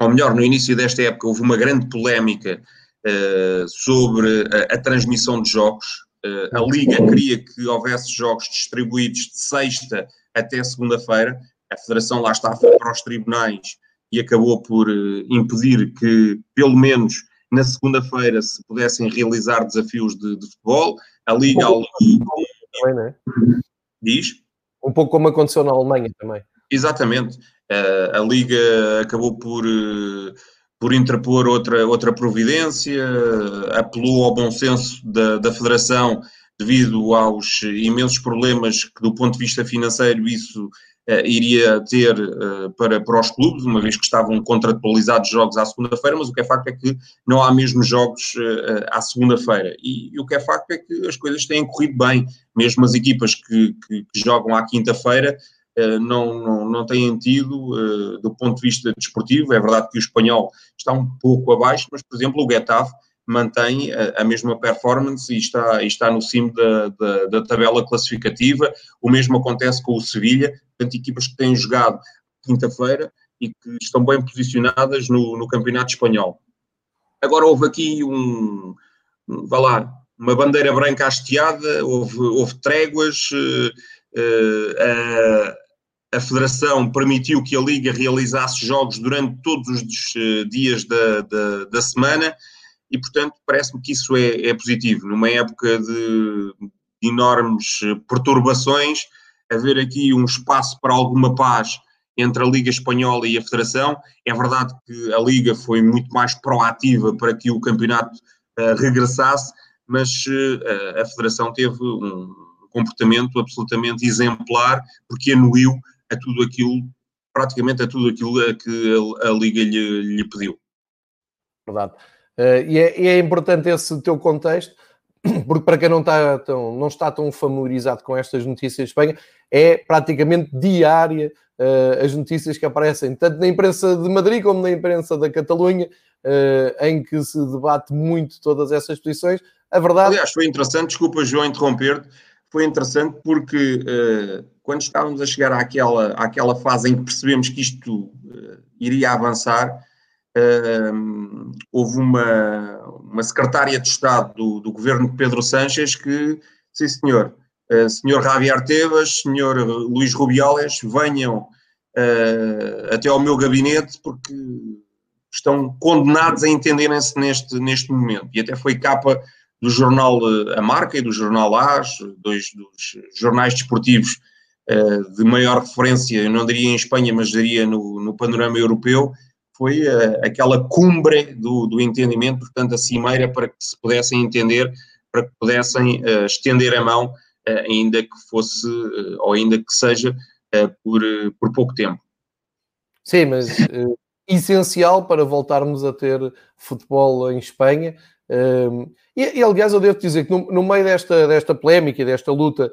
ou melhor, no início desta época, houve uma grande polémica uh, sobre a, a, transmissão de jogos. A Liga queria que houvesse jogos distribuídos de sexta até segunda-feira. A Federação lá está para os tribunais e acabou por eh, impedir que, pelo menos na segunda-feira, se pudessem realizar desafios de, de futebol. A Liga. Um também, né? Diz? Um pouco como aconteceu na Alemanha também. Exatamente. Uh, a Liga acabou por, uh, por interpor outra, outra providência, apelou ao bom senso da, da Federação devido aos imensos problemas que, do ponto de vista financeiro, isso uh, iria ter uh, para, para os clubes, uma vez que estavam contratualizados jogos à segunda-feira, mas o que é facto é que não há mesmo jogos uh, à segunda-feira. E, e, o que é facto é que as coisas têm corrido bem, mesmo as equipas que, que, que jogam à quinta-feira. Não, não, não têm tido, do ponto de vista desportivo, é verdade que o espanhol está um pouco abaixo, mas, por exemplo, o Getafe mantém a, a, mesma performance e está, e está no cimo da, da, da, tabela classificativa. O mesmo acontece com o Sevilha, portanto, equipas que têm jogado quinta-feira e que estão bem posicionadas no, no campeonato espanhol. Agora houve aqui um, um vá lá, uma bandeira branca hasteada, houve, houve tréguas, uh, uh, a, Federação permitiu que a Liga realizasse jogos durante todos os uh, dias da, da, da semana, e, portanto, parece-me que isso é, é, positivo. Numa época de, enormes perturbações, haver aqui um espaço para alguma paz entre a Liga Espanhola e a Federação. É verdade que a Liga foi muito mais proativa para que o campeonato uh, regressasse, mas uh, a Federação teve um comportamento absolutamente exemplar, porque anuiu a tudo aquilo, praticamente a tudo aquilo a que a, a Liga lhe, lhe pediu. Verdade. Uh, e, é, e, é, importante esse teu contexto, porque para quem não está, tão, não está tão familiarizado com estas notícias de Espanha, é praticamente diária uh, as notícias que aparecem, tanto na imprensa de Madrid como na imprensa da Catalunha, uh, em que se debate muito todas essas posições. A verdade. Aliás, foi interessante, desculpa, João, interromper-te, foi interessante porque quando estávamos a chegar àquela, àquela fase em que percebemos que isto uh, iria avançar, uh, houve uma, uma secretária de Estado do, do governo de Pedro Sanches que, sim senhor, uh, senhor Javier Tebas, senhor Luís Rubiales, venham até ao meu gabinete porque estão condenados a entenderem-se neste, neste momento. E até foi capa do jornal A Marca e do jornal AS, dois dos jornais desportivos eh, de maior referência, eu não diria em Espanha, mas diria no, no panorama europeu, foi uh, aquela cumbre do, do, entendimento, portanto, a cimeira para que se pudessem entender, para que pudessem uh, estender a mão, ainda que fosse, ou ainda que seja, por, por pouco tempo. Sim, mas essencial para voltarmos a ter futebol em Espanha. Um, e, e, aliás, eu devo dizer que no, no, meio desta, desta polémica e desta luta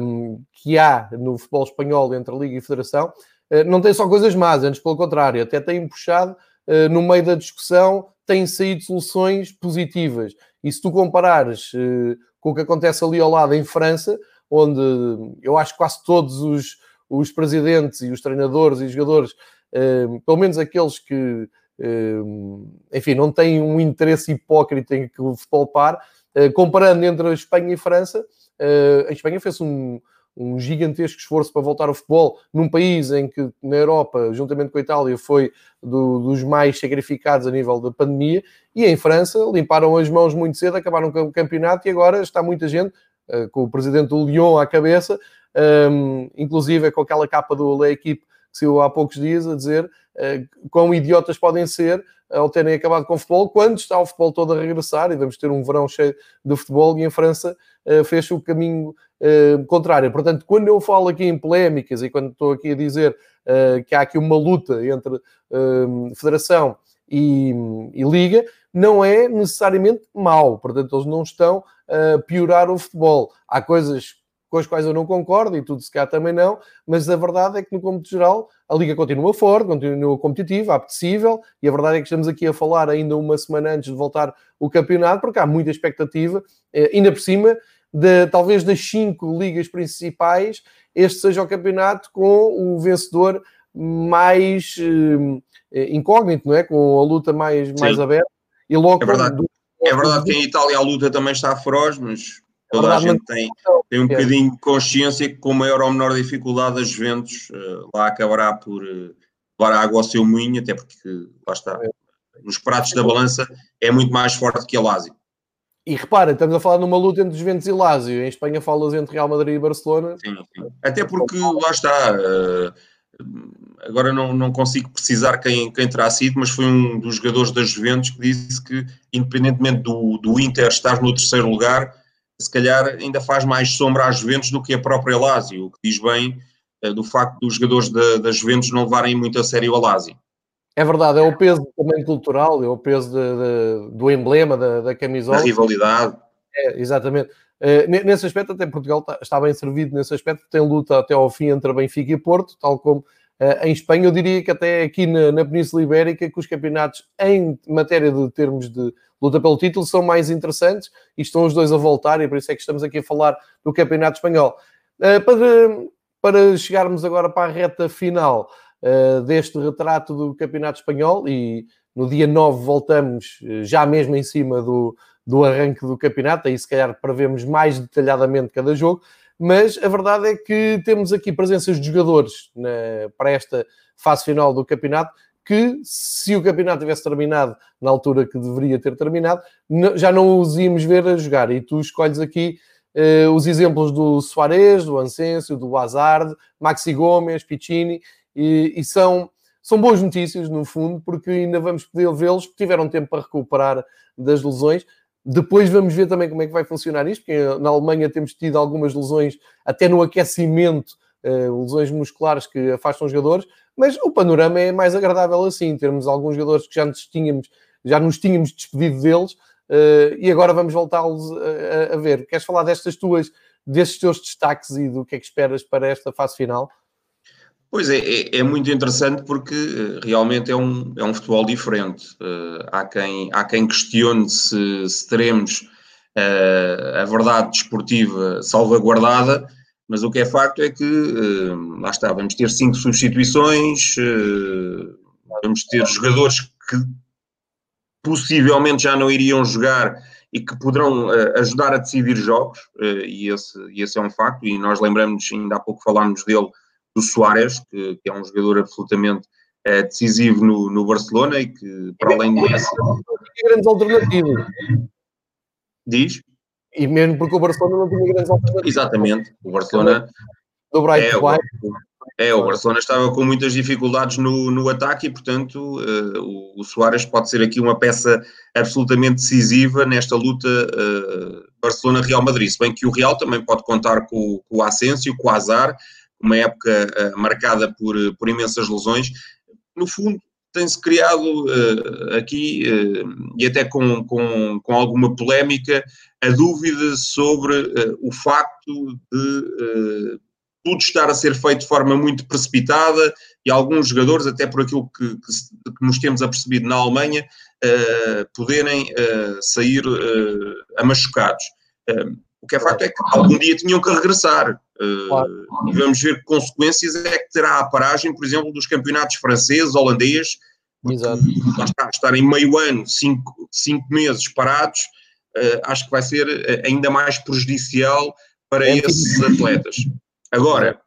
um, que há no futebol espanhol entre a Liga e a Federação, uh, não tem só coisas más, antes pelo contrário, até tem puxado uh, no meio da discussão, têm saído soluções positivas. E se tu comparares uh, com o que acontece ali ao lado em França, onde eu acho que quase todos os, os presidentes e os treinadores e os jogadores, pelo menos aqueles que enfim, não têm um interesse hipócrita em que o futebol pare, comparando entre a Espanha e a França, Uh, a Espanha fez um, um gigantesco esforço para voltar ao futebol num país em que, na Europa, juntamente com a Itália, foi do, dos mais sacrificados a nível da pandemia, e em França limparam as mãos muito cedo, acabaram com o campeonato e agora está muita gente, uh, com o presidente do Lyon à cabeça, inclusive com aquela capa do Equipe que saiu há poucos dias, a dizer uh, quão idiotas podem ser ao terem acabado com o futebol, quando está o futebol todo a regressar e vamos ter um verão cheio de futebol e em França uh, fez o caminho uh, contrário. Portanto, quando eu falo aqui em polémicas e quando estou aqui a dizer uh, que há aqui uma luta entre Federação e, e, Liga, não é necessariamente mau. Portanto, eles não estão a piorar o futebol. Há coisas com as quais eu não concordo e tudo se cá também não, mas a verdade é que no cômputo geral a Liga continua forte, continua competitiva, apetecível e a verdade é que estamos aqui a falar ainda uma semana antes de voltar o campeonato porque há muita expectativa, eh, ainda por cima de talvez das cinco ligas principais, este seja o campeonato com o vencedor mais eh, incógnito, não é? Com a luta mais, mais aberta. E logo é verdade. Do... É verdade que em Itália a luta também está feroz, mas Toda a gente tem, tem um é. bocadinho de consciência que com maior ou menor dificuldade as Juventus uh, lá acabará por uh, levar água ao seu moinho, até porque lá está, é. nos pratos da balança é muito mais forte que a Lazio. E repara, estamos a falar numa luta entre Juventus e Lazio. Em Espanha falas entre Real Madrid e Barcelona. Sim, sim. Até porque lá está. Uh, agora não, não consigo precisar quem, quem terá sido, mas foi um dos jogadores das Juventus que disse que, independentemente do, do Inter estar no terceiro lugar, se calhar ainda faz mais sombra às Juventus do que a própria Lazio, o que diz bem uh, do facto dos jogadores da, da Juventus não levarem muito a sério a Lazio. É verdade, é o peso também cultural, é o peso de, de, do emblema, da, da camisola. Da rivalidade. É, exatamente. Uh, nesse aspecto, até Portugal está, está, bem servido nesse aspecto, tem luta até ao fim entre Benfica e Porto, tal como em Espanha. Eu diria que até aqui na, na Península Ibérica, que os campeonatos em matéria de termos de luta pelo título são mais interessantes e estão os dois a voltar, e por isso é que estamos aqui a falar do Campeonato Espanhol. Uh, para, para chegarmos agora para a reta final uh, deste retrato do Campeonato Espanhol, e no dia 9 voltamos já mesmo em cima do, do arranque do campeonato, aí se calhar prevemos mais detalhadamente cada jogo, mas a verdade é que temos aqui presenças de jogadores na, para esta fase final do campeonato que se o campeonato tivesse terminado na altura que deveria ter terminado, já não os íamos ver a jogar. E tu escolhes aqui uh, os exemplos do Soares, do Ansensio, do Hazard, Maxi Gomes, Piccini, e, e, são, são boas notícias, no fundo, porque ainda vamos poder vê-los, tiveram tempo para recuperar das lesões. Depois vamos ver também como é que vai funcionar isto, porque na Alemanha temos tido algumas lesões até no aquecimento, uh, lesões musculares que afastam os jogadores, mas o panorama é mais agradável assim, termos alguns jogadores que já nos tínhamos, já nos tínhamos despedido deles uh, e agora vamos voltá-los a, a, ver. Queres falar destas tuas, destes teus destaques e do que é que esperas para esta fase final? Pois é, é, é muito interessante porque uh, realmente é um, é um futebol diferente. Uh, há, quem, há quem questione se, se teremos a verdade desportiva salvaguardada, Mas o que é facto é que, uh, lá está, vamos ter cinco substituições, uh, vamos ter jogadores que possivelmente já não iriam jogar e que poderão uh, ajudar a decidir jogos, e esse, esse, é um facto, e nós lembramos, ainda há pouco falámos dele, do Soares, que, que é um jogador absolutamente decisivo no, no, Barcelona e que, para além disso... grandes alternativas. Diz? E mesmo porque o Barcelona não tinha grandes alternativas. Exatamente, o Barcelona. Do Bright é, o, é, o Barcelona estava com muitas dificuldades no, no ataque e, portanto, uh, o, o Soares pode ser aqui uma peça absolutamente decisiva nesta luta uh, Barcelona-Real Madrid. Se bem que o Real também pode contar com, com o Asensio, com o Azar, uma época uh, marcada por, por imensas lesões. No fundo, tem-se criado uh, aqui, uh, e até com, com, com alguma polémica, a dúvida sobre uh, o facto de tudo estar a ser feito de forma muito precipitada e alguns jogadores, até por aquilo que, que, que nos temos apercebido na Alemanha, poderem sair amachucados. o que é facto é que algum dia tinham que regressar. Claro. E vamos ver que consequências é que terá a paragem, por exemplo, dos campeonatos franceses, holandês, Exato. Está, estar em meio ano, cinco, cinco meses parados, uh, acho que vai ser eh, ainda mais prejudicial para é esses atletas. Agora.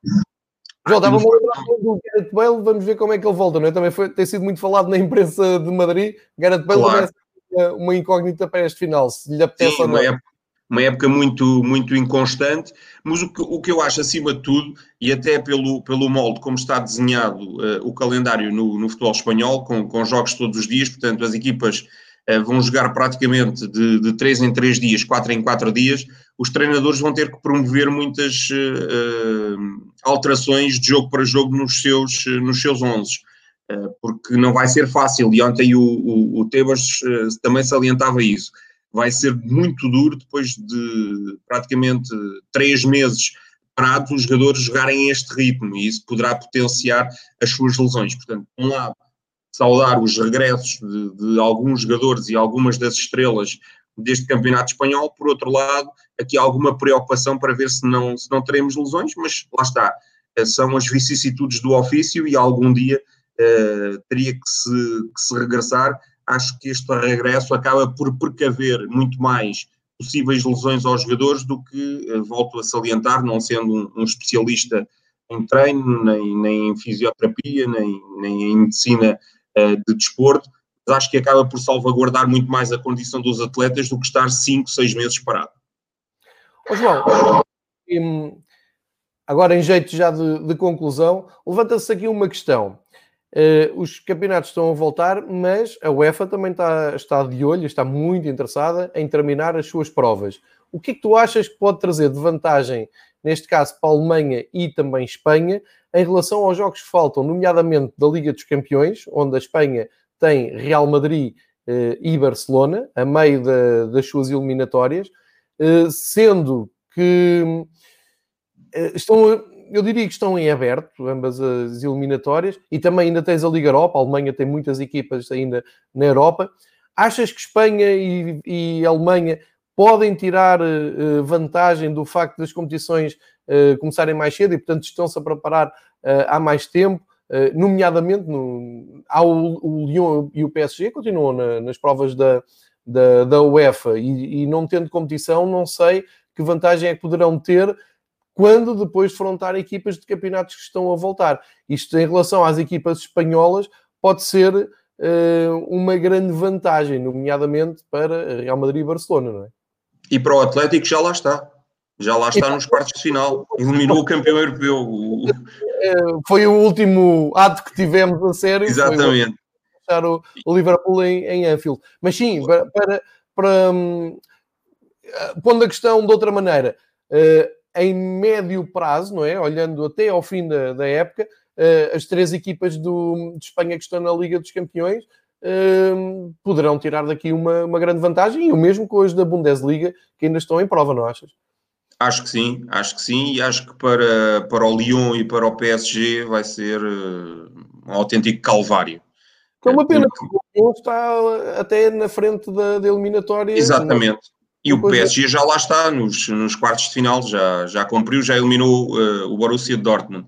João, estava-me a do Gareth Bale, vamos ver como é que ele volta, não é? Também foi, tem sido muito falado na imprensa de Madrid. Gareth Bale claro. uma incógnita para este final, se lhe apetece Sim, ou não. Época, uma época muito, muito inconstante, mas o que, o que eu acho acima de tudo, e até pelo, pelo molde como está desenhado uh, o calendário no, no futebol espanhol, com, com jogos todos os dias, portanto as equipas uh, vão jogar praticamente de, de 3 em 3 dias, 4 em 4 dias, os treinadores vão ter que promover muitas uh, alterações de jogo para jogo nos seus, nos seus 11 porque não vai ser fácil, e ontem o, o, o Tebas também salientava isso vai ser muito duro depois de praticamente três meses parados os jogadores jogarem este ritmo. E isso poderá potenciar as suas lesões. Portanto, por um lado, saudar os regressos de, de, alguns jogadores e algumas das estrelas deste campeonato espanhol, por outro lado, aqui há alguma preocupação para ver se não, se não teremos lesões, mas lá está, eh, são as vicissitudes do ofício e algum dia uh, teria que se, que se regressar acho que este regresso acaba por precaver muito mais possíveis lesões aos jogadores do que, eh, volto a salientar, não sendo um, um especialista em treino, nem, nem em fisioterapia, nem, nem em medicina uh, de desporto, mas acho que acaba por salvaguardar muito mais a condição dos atletas do que estar 5, 6 meses parado. Ô João, agora em jeito já de, de conclusão, levanta-se aqui uma questão. Uh, os campeonatos estão a voltar, mas a UEFA também está, está de olho, está muito interessada em terminar as suas provas. O que é que tu achas que pode trazer de vantagem, neste caso, para a Alemanha e também Espanha, em relação aos jogos que faltam, nomeadamente da Liga dos Campeões, onde a Espanha tem Real Madrid uh, e Barcelona, a meio da, das suas eliminatórias, uh, sendo que estão eu diria que estão em aberto ambas as eliminatórias e também ainda tens a Liga Europa, a Alemanha tem muitas equipas ainda na Europa. Achas que Espanha e, e Alemanha podem tirar uh, vantagem do facto das competições uh, começarem mais cedo e, portanto, estão-se a preparar uh, há mais tempo? nomeadamente, no, há o, o Lyon e o PSG continuam na, nas provas da, da, da UEFA e, e não tendo competição, não sei que vantagem é que poderão ter quando depois defrontar equipas de campeonatos que estão a voltar. Isto em relação às equipas espanholas pode ser uh, uma grande vantagem, nomeadamente para Real Madrid e Barcelona, não é? E para o Atlético já lá está. Já lá está nos quartos de final. Eliminou o campeão europeu. Eh, foi o último ato que tivemos a sério. Exatamente. Deixar o, o Liverpool em, em Anfield. Mas sim, para, para, para um, eh, pondo a questão de outra maneira, uh, em médio prazo, não é? Olhando até ao fim da, da época, uh, as três equipas do, de Espanha que estão na Liga dos Campeões uh, poderão tirar daqui uma, uma grande vantagem, e o mesmo com as da Bundesliga, que ainda estão em prova, não achas? Acho que sim, acho que sim, e acho que para, para o Lyon e para o PSG vai ser uh, um autêntico calvário. É uma pena, porque o Lyon está até na frente da, da eliminatória. Exatamente. E o PSG já lá está, nos, nos quartos de final, já, já cumpriu, já eliminou uh, o Borussia Dortmund.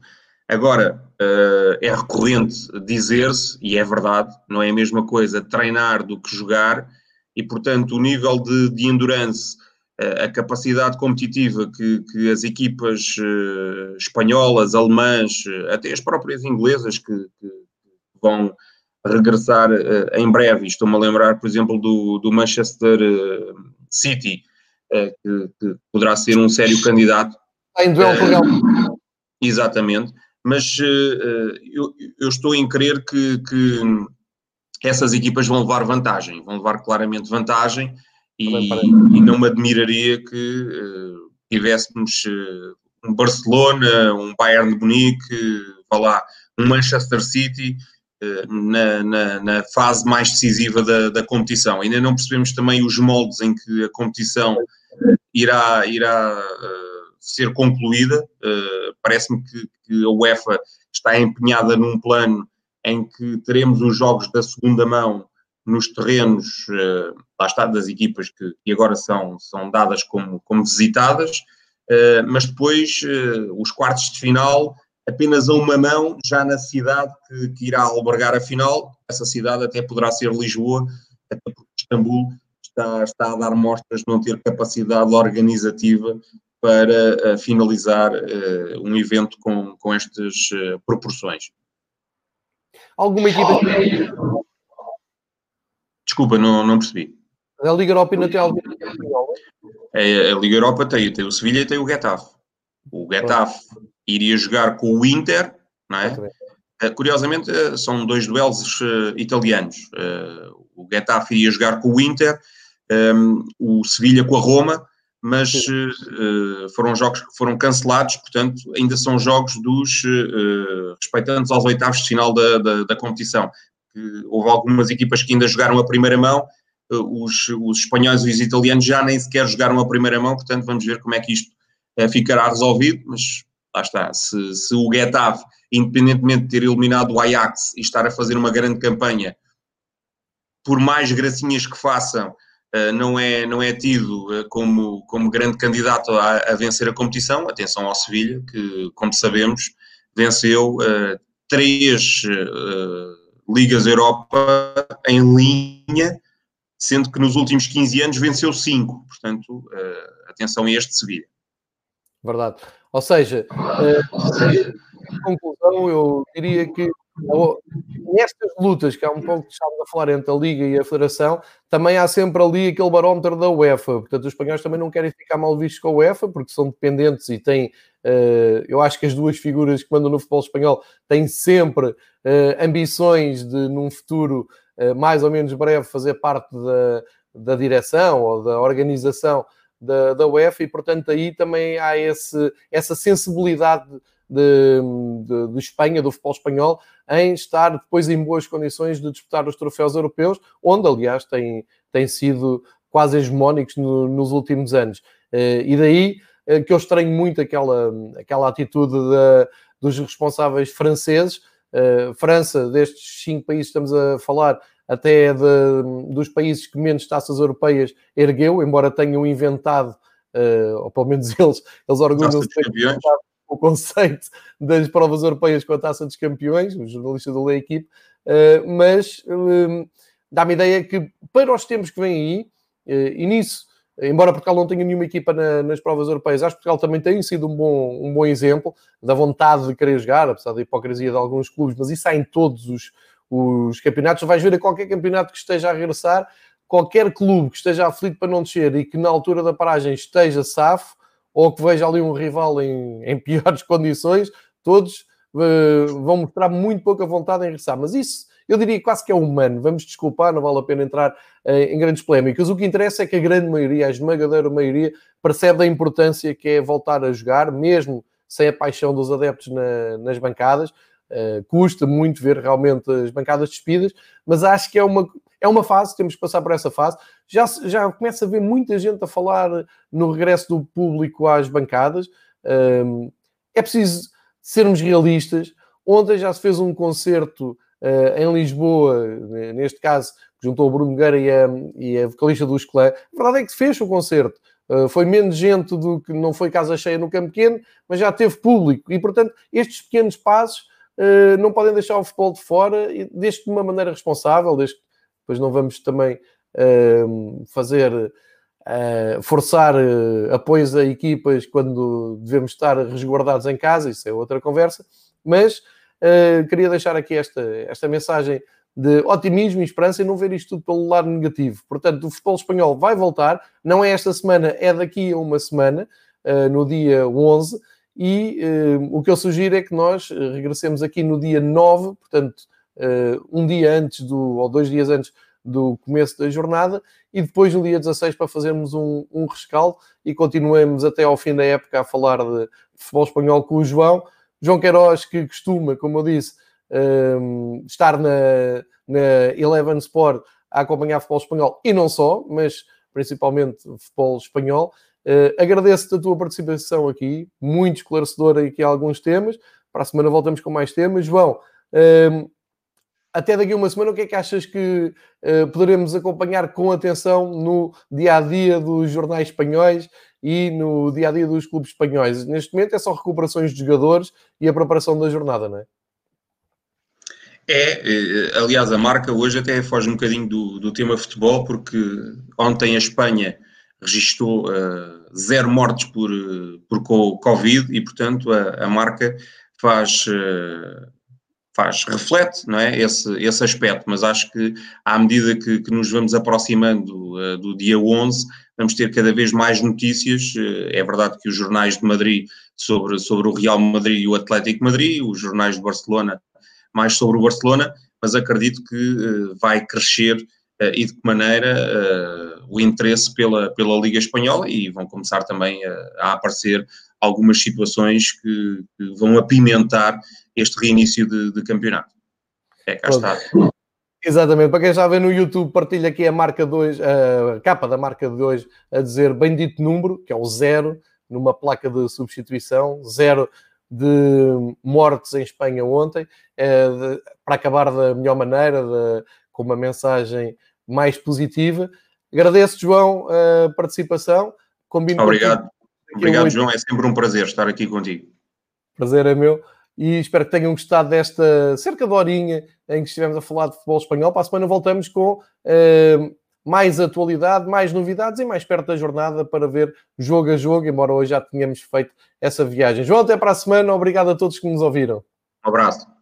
Agora, uh, é recorrente dizer-se, e é verdade, não é a mesma coisa treinar do que jogar, e portanto o nível de, de endurance, uh, a capacidade competitiva que, que as equipas espanholas, alemãs, até as próprias inglesas que, que vão regressar em breve, estou-me a lembrar, por exemplo, do, do Manchester City, uh, que, que, poderá ser um sério candidato. Em duelo com. Exatamente, mas uh, eu, eu, estou em crer que, que, essas equipas vão levar vantagem, vão levar claramente vantagem e, e não me admiraria que uh, tivéssemos um Barcelona, um Bayern de Munique, vá lá, um Manchester City na, na, na, fase mais decisiva da, da, competição. Ainda não percebemos também os moldes em que a competição irá, irá uh, ser concluída. Uh, Parece-me que, que, a UEFA está empenhada num plano em que teremos os jogos da segunda mão nos terrenos, uh, lá está, das equipas que, que, agora são, são dadas como, como visitadas, mas depois os quartos de final apenas a uma mão, já na cidade que, que, irá albergar a final. Essa cidade até poderá ser Lisboa, até porque Istambul está, está a dar mostras de não ter capacidade organizativa para uh, finalizar uh, um evento com, com estas uh, proporções. Alguma equipa. Desculpa, não, não percebi. A Liga Europa ainda tem alguma a, a Liga Europa tem, tem o Sevilha e tem o Getafe. O Getafe iria jogar com o Inter, não é? Eh, curiosamente, eh, são dois duelos uh, italianos. O Getafe iria jogar com o Inter, um, o Sevilha com a Roma, mas foram jogos que foram cancelados, portanto, ainda são jogos dos respeitantes aos oitavos de final da, da, da competição. houve algumas equipas que ainda jogaram a primeira mão, os, os espanhóis e os italianos já nem sequer jogaram a primeira mão, portanto, vamos ver como é que isto ficará resolvido, mas lá está, se, se o Getafe, independentemente de ter eliminado o Ajax e estar a fazer uma grande campanha, por mais gracinhas que façam, Uh, não, é, não é tido uh, como, como grande candidato a, a, vencer a competição. Atenção ao Sevilha, que, como sabemos, venceu uh, três Ligas Europa em linha, sendo que nos últimos 15 anos venceu cinco. Portanto, atenção a este Sevilha. Verdade. Ou seja, uh, conclusão, eu diria que nestas lutas, que há um pouco que estávamos a falar entre a Liga e a Federação, também há sempre ali aquele barómetro da UEFA. Portanto, os espanhóis também não querem ficar mal vistos com a UEFA, porque são dependentes e têm. Uh, eu acho que as duas figuras que mandam no futebol espanhol têm sempre uh, ambições de, num futuro mais ou menos breve, fazer parte da, da direção ou da organização da, da UEFA e, portanto, aí também há esse, essa sensibilidade de, de, de, Espanha, do futebol espanhol, em estar depois em boas condições de disputar os troféus europeus, onde, aliás, têm, têm sido quase hegemónicos no, nos últimos anos. Uh, e daí uh, que eu estranho muito aquela, aquela atitude de, dos responsáveis franceses. Uh, França, destes cinco países que estamos a falar, até de, dos países que menos taças europeias ergueu, embora tenham inventado, uh, ou pelo menos eles, eles orgulham-se o conceito das provas europeias com a taça dos campeões, o jornalista do Lei Equipe, uh, mas uh, dá-me ideia que para os tempos que vêm aí, e nisso, embora Portugal não tenha nenhuma equipa na, nas provas europeias, acho que Portugal também tem sido um bom, um bom exemplo da vontade de querer jogar, apesar da hipocrisia de alguns clubes, mas isso há em todos os, os campeonatos. Vais ver a qualquer campeonato que esteja a regressar, qualquer clube que esteja aflito para não descer e que na altura da paragem esteja safo, ou que veja ali um rival em, em piores condições, todos uh, vão mostrar muito pouca vontade em regressar. Mas isso, eu diria quase que é humano. Vamos desculpar, não vale a pena entrar uh, em grandes polémicas. O que interessa é que a grande maioria, a esmagadora maioria, percebe a importância que é voltar a jogar, mesmo sem a paixão dos adeptos na, nas bancadas. Uh, custa muito ver realmente as bancadas despidas, mas acho que é uma, é uma fase, temos que passar por essa fase. Já, já começa a ver muita gente a falar no regresso do público às bancadas. Uh, é preciso sermos realistas. Ontem já se fez um concerto uh, em Lisboa, neste caso, juntou o Bruno Nogueira e a, e a vocalista do Esclã. A verdade é que fez o concerto. Uh, foi menos gente do que não foi casa cheia no campo pequeno, mas já teve público. E, portanto, estes pequenos passos não podem deixar o futebol de fora, desde de uma maneira responsável, desde que depois não vamos também uh, fazer uh, forçar uh, apoios a equipas quando devemos estar resguardados em casa, isso é outra conversa, mas queria deixar aqui esta, esta mensagem de otimismo e esperança e não ver isto tudo pelo lado negativo. Portanto, o futebol espanhol vai voltar, não é esta semana, é daqui a uma semana, no dia 11, e o que eu sugiro é que nós regressemos aqui no dia 9, portanto, um dia antes do, ou dois dias antes do começo da jornada e depois no dia 16 para fazermos um, um rescaldo e continuemos até ao fim da época a falar de futebol espanhol com o João. João Queiroz, que costuma, como eu disse, um, estar na, na Eleven Sport a acompanhar futebol espanhol e não só, mas principalmente futebol espanhol. Uh, Agradeço-te a tua participação aqui, muito esclarecedora aqui alguns temas. Para a semana voltamos com mais temas. João, um, até daqui a uma semana, o que é que achas que uh, poderemos acompanhar com atenção no dia a dia dos jornais espanhóis e no dia a dia dos clubes espanhóis? Neste momento é só recuperações de jogadores e a preparação da jornada, não é? É, eh, aliás, a marca hoje até foge um bocadinho do, do tema futebol, porque ontem a Espanha registrou uh, zero mortes por, por Covid e, portanto, a, a marca faz. Uh, faz, reflete não é, esse, esse aspecto, mas acho que à medida que, que nos vamos aproximando uh, do dia 11, vamos ter cada vez mais notícias. É verdade que os jornais de Madrid sobre, sobre o Real Madrid e o Atlético Madrid, os jornais de Barcelona mais sobre o Barcelona, mas acredito que vai crescer e de que maneira o interesse pela, pela Liga Espanhola e vão começar também a, a aparecer algumas situações que, que vão apimentar este reinício de, de campeonato. É, cá está. Exatamente, para quem já vê no YouTube, partilha aqui a marca 2, a capa da marca de hoje a dizer bendito número, que é o zero, numa placa de substituição, zero de mortes em Espanha ontem, é, de, para acabar da melhor maneira, de, com uma mensagem mais positiva. Agradeço, João, a participação. Combino Obrigado. Obrigado, João. É sempre um prazer estar aqui contigo. Prazer é meu e espero que tenham gostado desta cerca de horinha em que estivemos a falar de futebol espanhol. Para a semana voltamos com uh, mais atualidade, mais novidades e mais perto da jornada para ver jogo a jogo, embora hoje já tenhamos feito essa viagem. João, até para a semana. Obrigado a todos que nos ouviram. Um abraço.